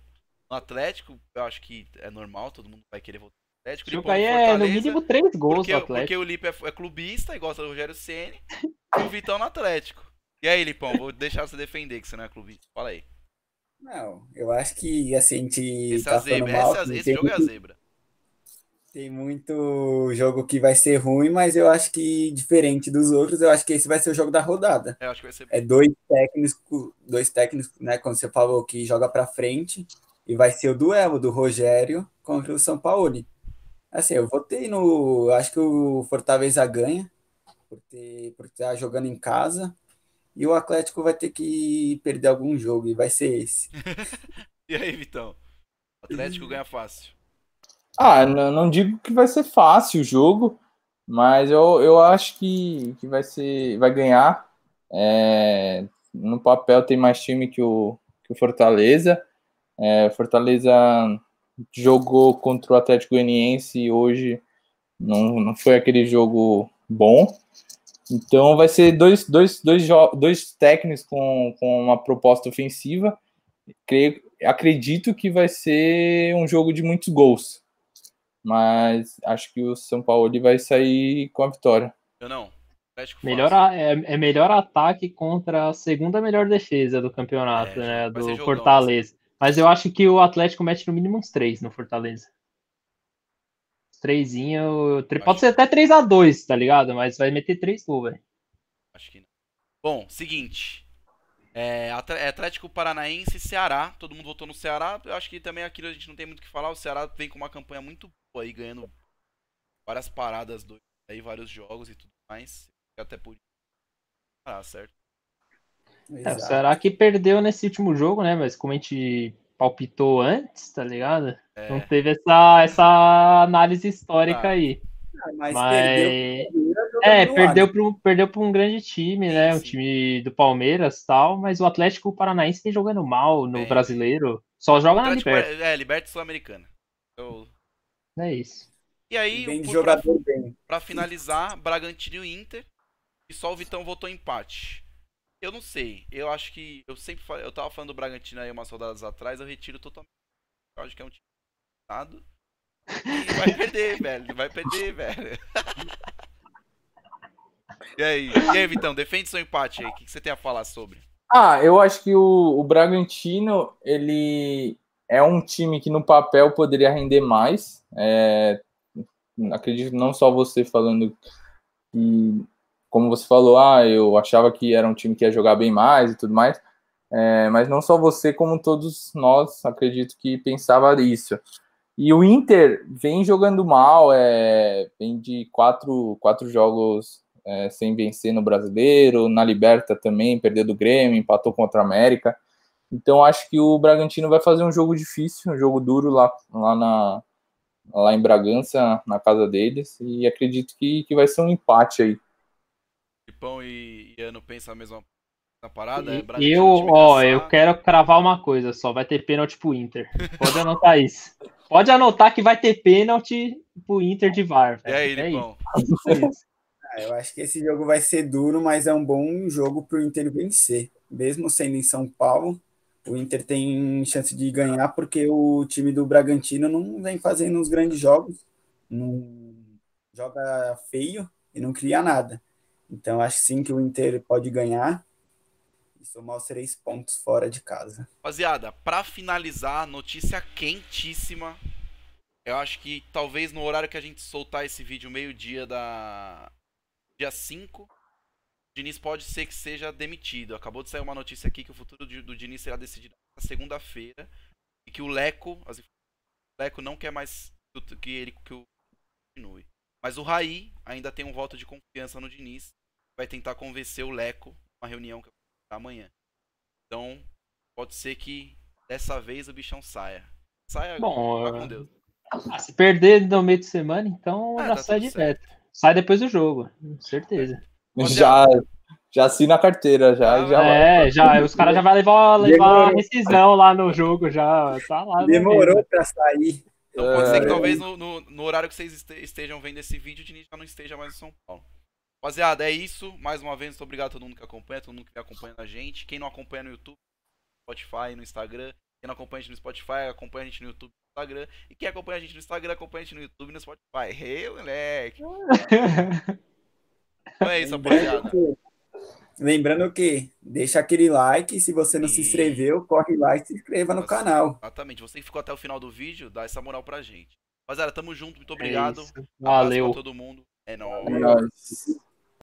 no Atlético, eu acho que é normal, todo mundo vai querer votar no Atlético. Ele põe aí o é no mínimo três gols Porque, do porque Atlético. o Lipe é, é clubista e gosta do Rogério Ceni e o Vitão no Atlético. E aí, Lipão, vou deixar você defender que você não é clubista. Fala aí. Não, eu acho que assim, a gente Esse, é tá a zebra. mal. esse, é esse jogo é a muito, zebra. tem muito jogo que vai ser ruim, mas eu acho que diferente dos outros, eu acho que esse vai ser o jogo da rodada. Eu acho que vai ser. É dois técnicos, dois técnicos, né? Como você falou, que joga pra frente, e vai ser o duelo do Rogério contra o São Paulo. Assim, eu votei no. Acho que o Fortaleza ganha, por ter, por estar jogando em casa, e o Atlético vai ter que perder algum jogo, e vai ser esse. E aí, Vitão? O Atlético ganha fácil. Ah, não, não digo que vai ser fácil o jogo, mas eu, eu acho que, que vai ser, vai ganhar. É, no papel tem mais time que o, que o Fortaleza. É, Fortaleza jogou contra o Atlético Goianiense hoje, não, não foi aquele jogo bom. Então vai ser dois, dois, dois, dois técnicos com, com uma proposta ofensiva. Creio, acredito que vai ser um jogo de muitos gols. Mas acho que o São Paulo ele vai sair com a vitória. Eu não. Melhor, é, é melhor ataque contra a segunda melhor defesa do campeonato, É, né? Do jogão, Fortaleza. Mas eu acho que o Atlético mete no mínimo uns três no Fortaleza. Acho- Pode ser até 3x2, tá ligado? Mas vai meter três gols, velho. Acho que não. Bom, seguinte. É, é Atlético Paranaense e Ceará. Todo mundo votou no Ceará. Eu acho que também aquilo a gente não tem muito o que falar. O Ceará vem com uma campanha muito boa aí, ganhando várias paradas do aí, vários jogos e tudo mais. Até por isso. Ah, certo. É, o. Ceará que perdeu nesse último jogo, né? Mas como a gente palpitou antes, tá ligado? É, Não teve essa, essa análise histórica Tá. aí. Ah, Mas, Mas- perdeu. É, perdeu para um, perdeu pra um grande time, né? Sim, sim. time do Palmeiras e tal, mas o Atlético Paranaense vem jogando mal no Bem, brasileiro. Só joga na Liberta. é, é, Liberta Sul-Americana. Eu- É isso. E aí, jogador bem. Pra finalizar, Bragantino e Inter. E só o Vitão votou empate. Eu não sei. Eu acho que. Eu sempre falei. Eu tava falando do Bragantino aí umas rodadas atrás. Eu retiro totalmente. Eu acho que é um time. E vai perder, velho. Vai perder, velho. E aí, e aí Vitão, defende seu empate aí. O que, que você tem a falar sobre? Ah, eu acho que o, o Bragantino, ele é um time que no papel poderia render mais. É, acredito não só você falando que, como você falou, ah, eu achava que era um time que ia jogar bem mais e tudo mais, é, mas não só você, como todos nós, acredito que pensava isso. E o Inter vem jogando mal, é, vem de quatro, quatro jogos é, sem vencer no Brasileiro, na Liberta também, perdeu do Grêmio, empatou contra a América. Então acho que o Bragantino vai fazer um jogo difícil, um jogo duro lá, lá, na, lá em Bragança, na casa deles, e acredito que, que vai ser um empate aí. Filipão e Iano pensam a mesma parada? É eu, ó, eu quero cravar uma coisa só, vai ter pênalti pro Inter. Pode anotar isso. Pode anotar que vai ter pênalti pro Inter de VAR. E aí, é Lipão? Isso. Ah, eu acho que esse jogo vai ser duro, mas é um bom jogo pro Inter vencer. Mesmo sendo em São Paulo, o Inter tem chance de ganhar porque o time do Bragantino não vem fazendo uns grandes jogos, não joga feio e não cria nada. Então acho sim que o Inter pode ganhar e somar os três pontos fora de casa. Rapaziada, para finalizar, notícia quentíssima. Eu acho que talvez no horário que a gente soltar esse vídeo, meio-dia da dia 5, Diniz pode ser que seja demitido. Acabou de sair uma notícia aqui que o futuro do Diniz será decidido na segunda-feira e que o Leco, as, o Leco não quer mais que ele que o continue. Mas o Raí ainda tem um voto de confiança no Diniz, vai tentar convencer o Leco numa reunião que vai amanhã. Então, pode ser que dessa vez o bichão saia. Saia Bom, com Deus. Ah, se perder no meio de semana, então ah, já tá sai direto. Certo. Sai depois do jogo, certeza. Já, já assina a carteira, já. já é, vai. já. Os caras já vão levar, levar a rescisão lá no jogo, já. Tá lá. Demorou pra sair. Então pode ser que é. talvez no, no, no, horário que vocês estejam vendo esse vídeo, o Diniz já não esteja mais em São Paulo. Rapaziada, é isso. Mais uma vez, muito obrigado a todo mundo que acompanha, todo mundo que vem acompanhando a gente. Quem não acompanha no YouTube, no Spotify, no Instagram. Quem não acompanha a gente no Spotify, acompanha a gente no YouTube no Instagram. E quem acompanha a gente no Instagram, acompanha a gente no YouTube e no Spotify. Hey, moleque! Então é isso, rapaziada. Lembrando que deixa aquele like, se você não e... se inscreveu, corre lá e se inscreva no Nossa, canal. Exatamente, você que ficou até o final do vídeo, dá essa moral pra gente. Rapaziada, tamo junto, muito é obrigado. É Valeu. pra todo mundo. É nóis. É nóis.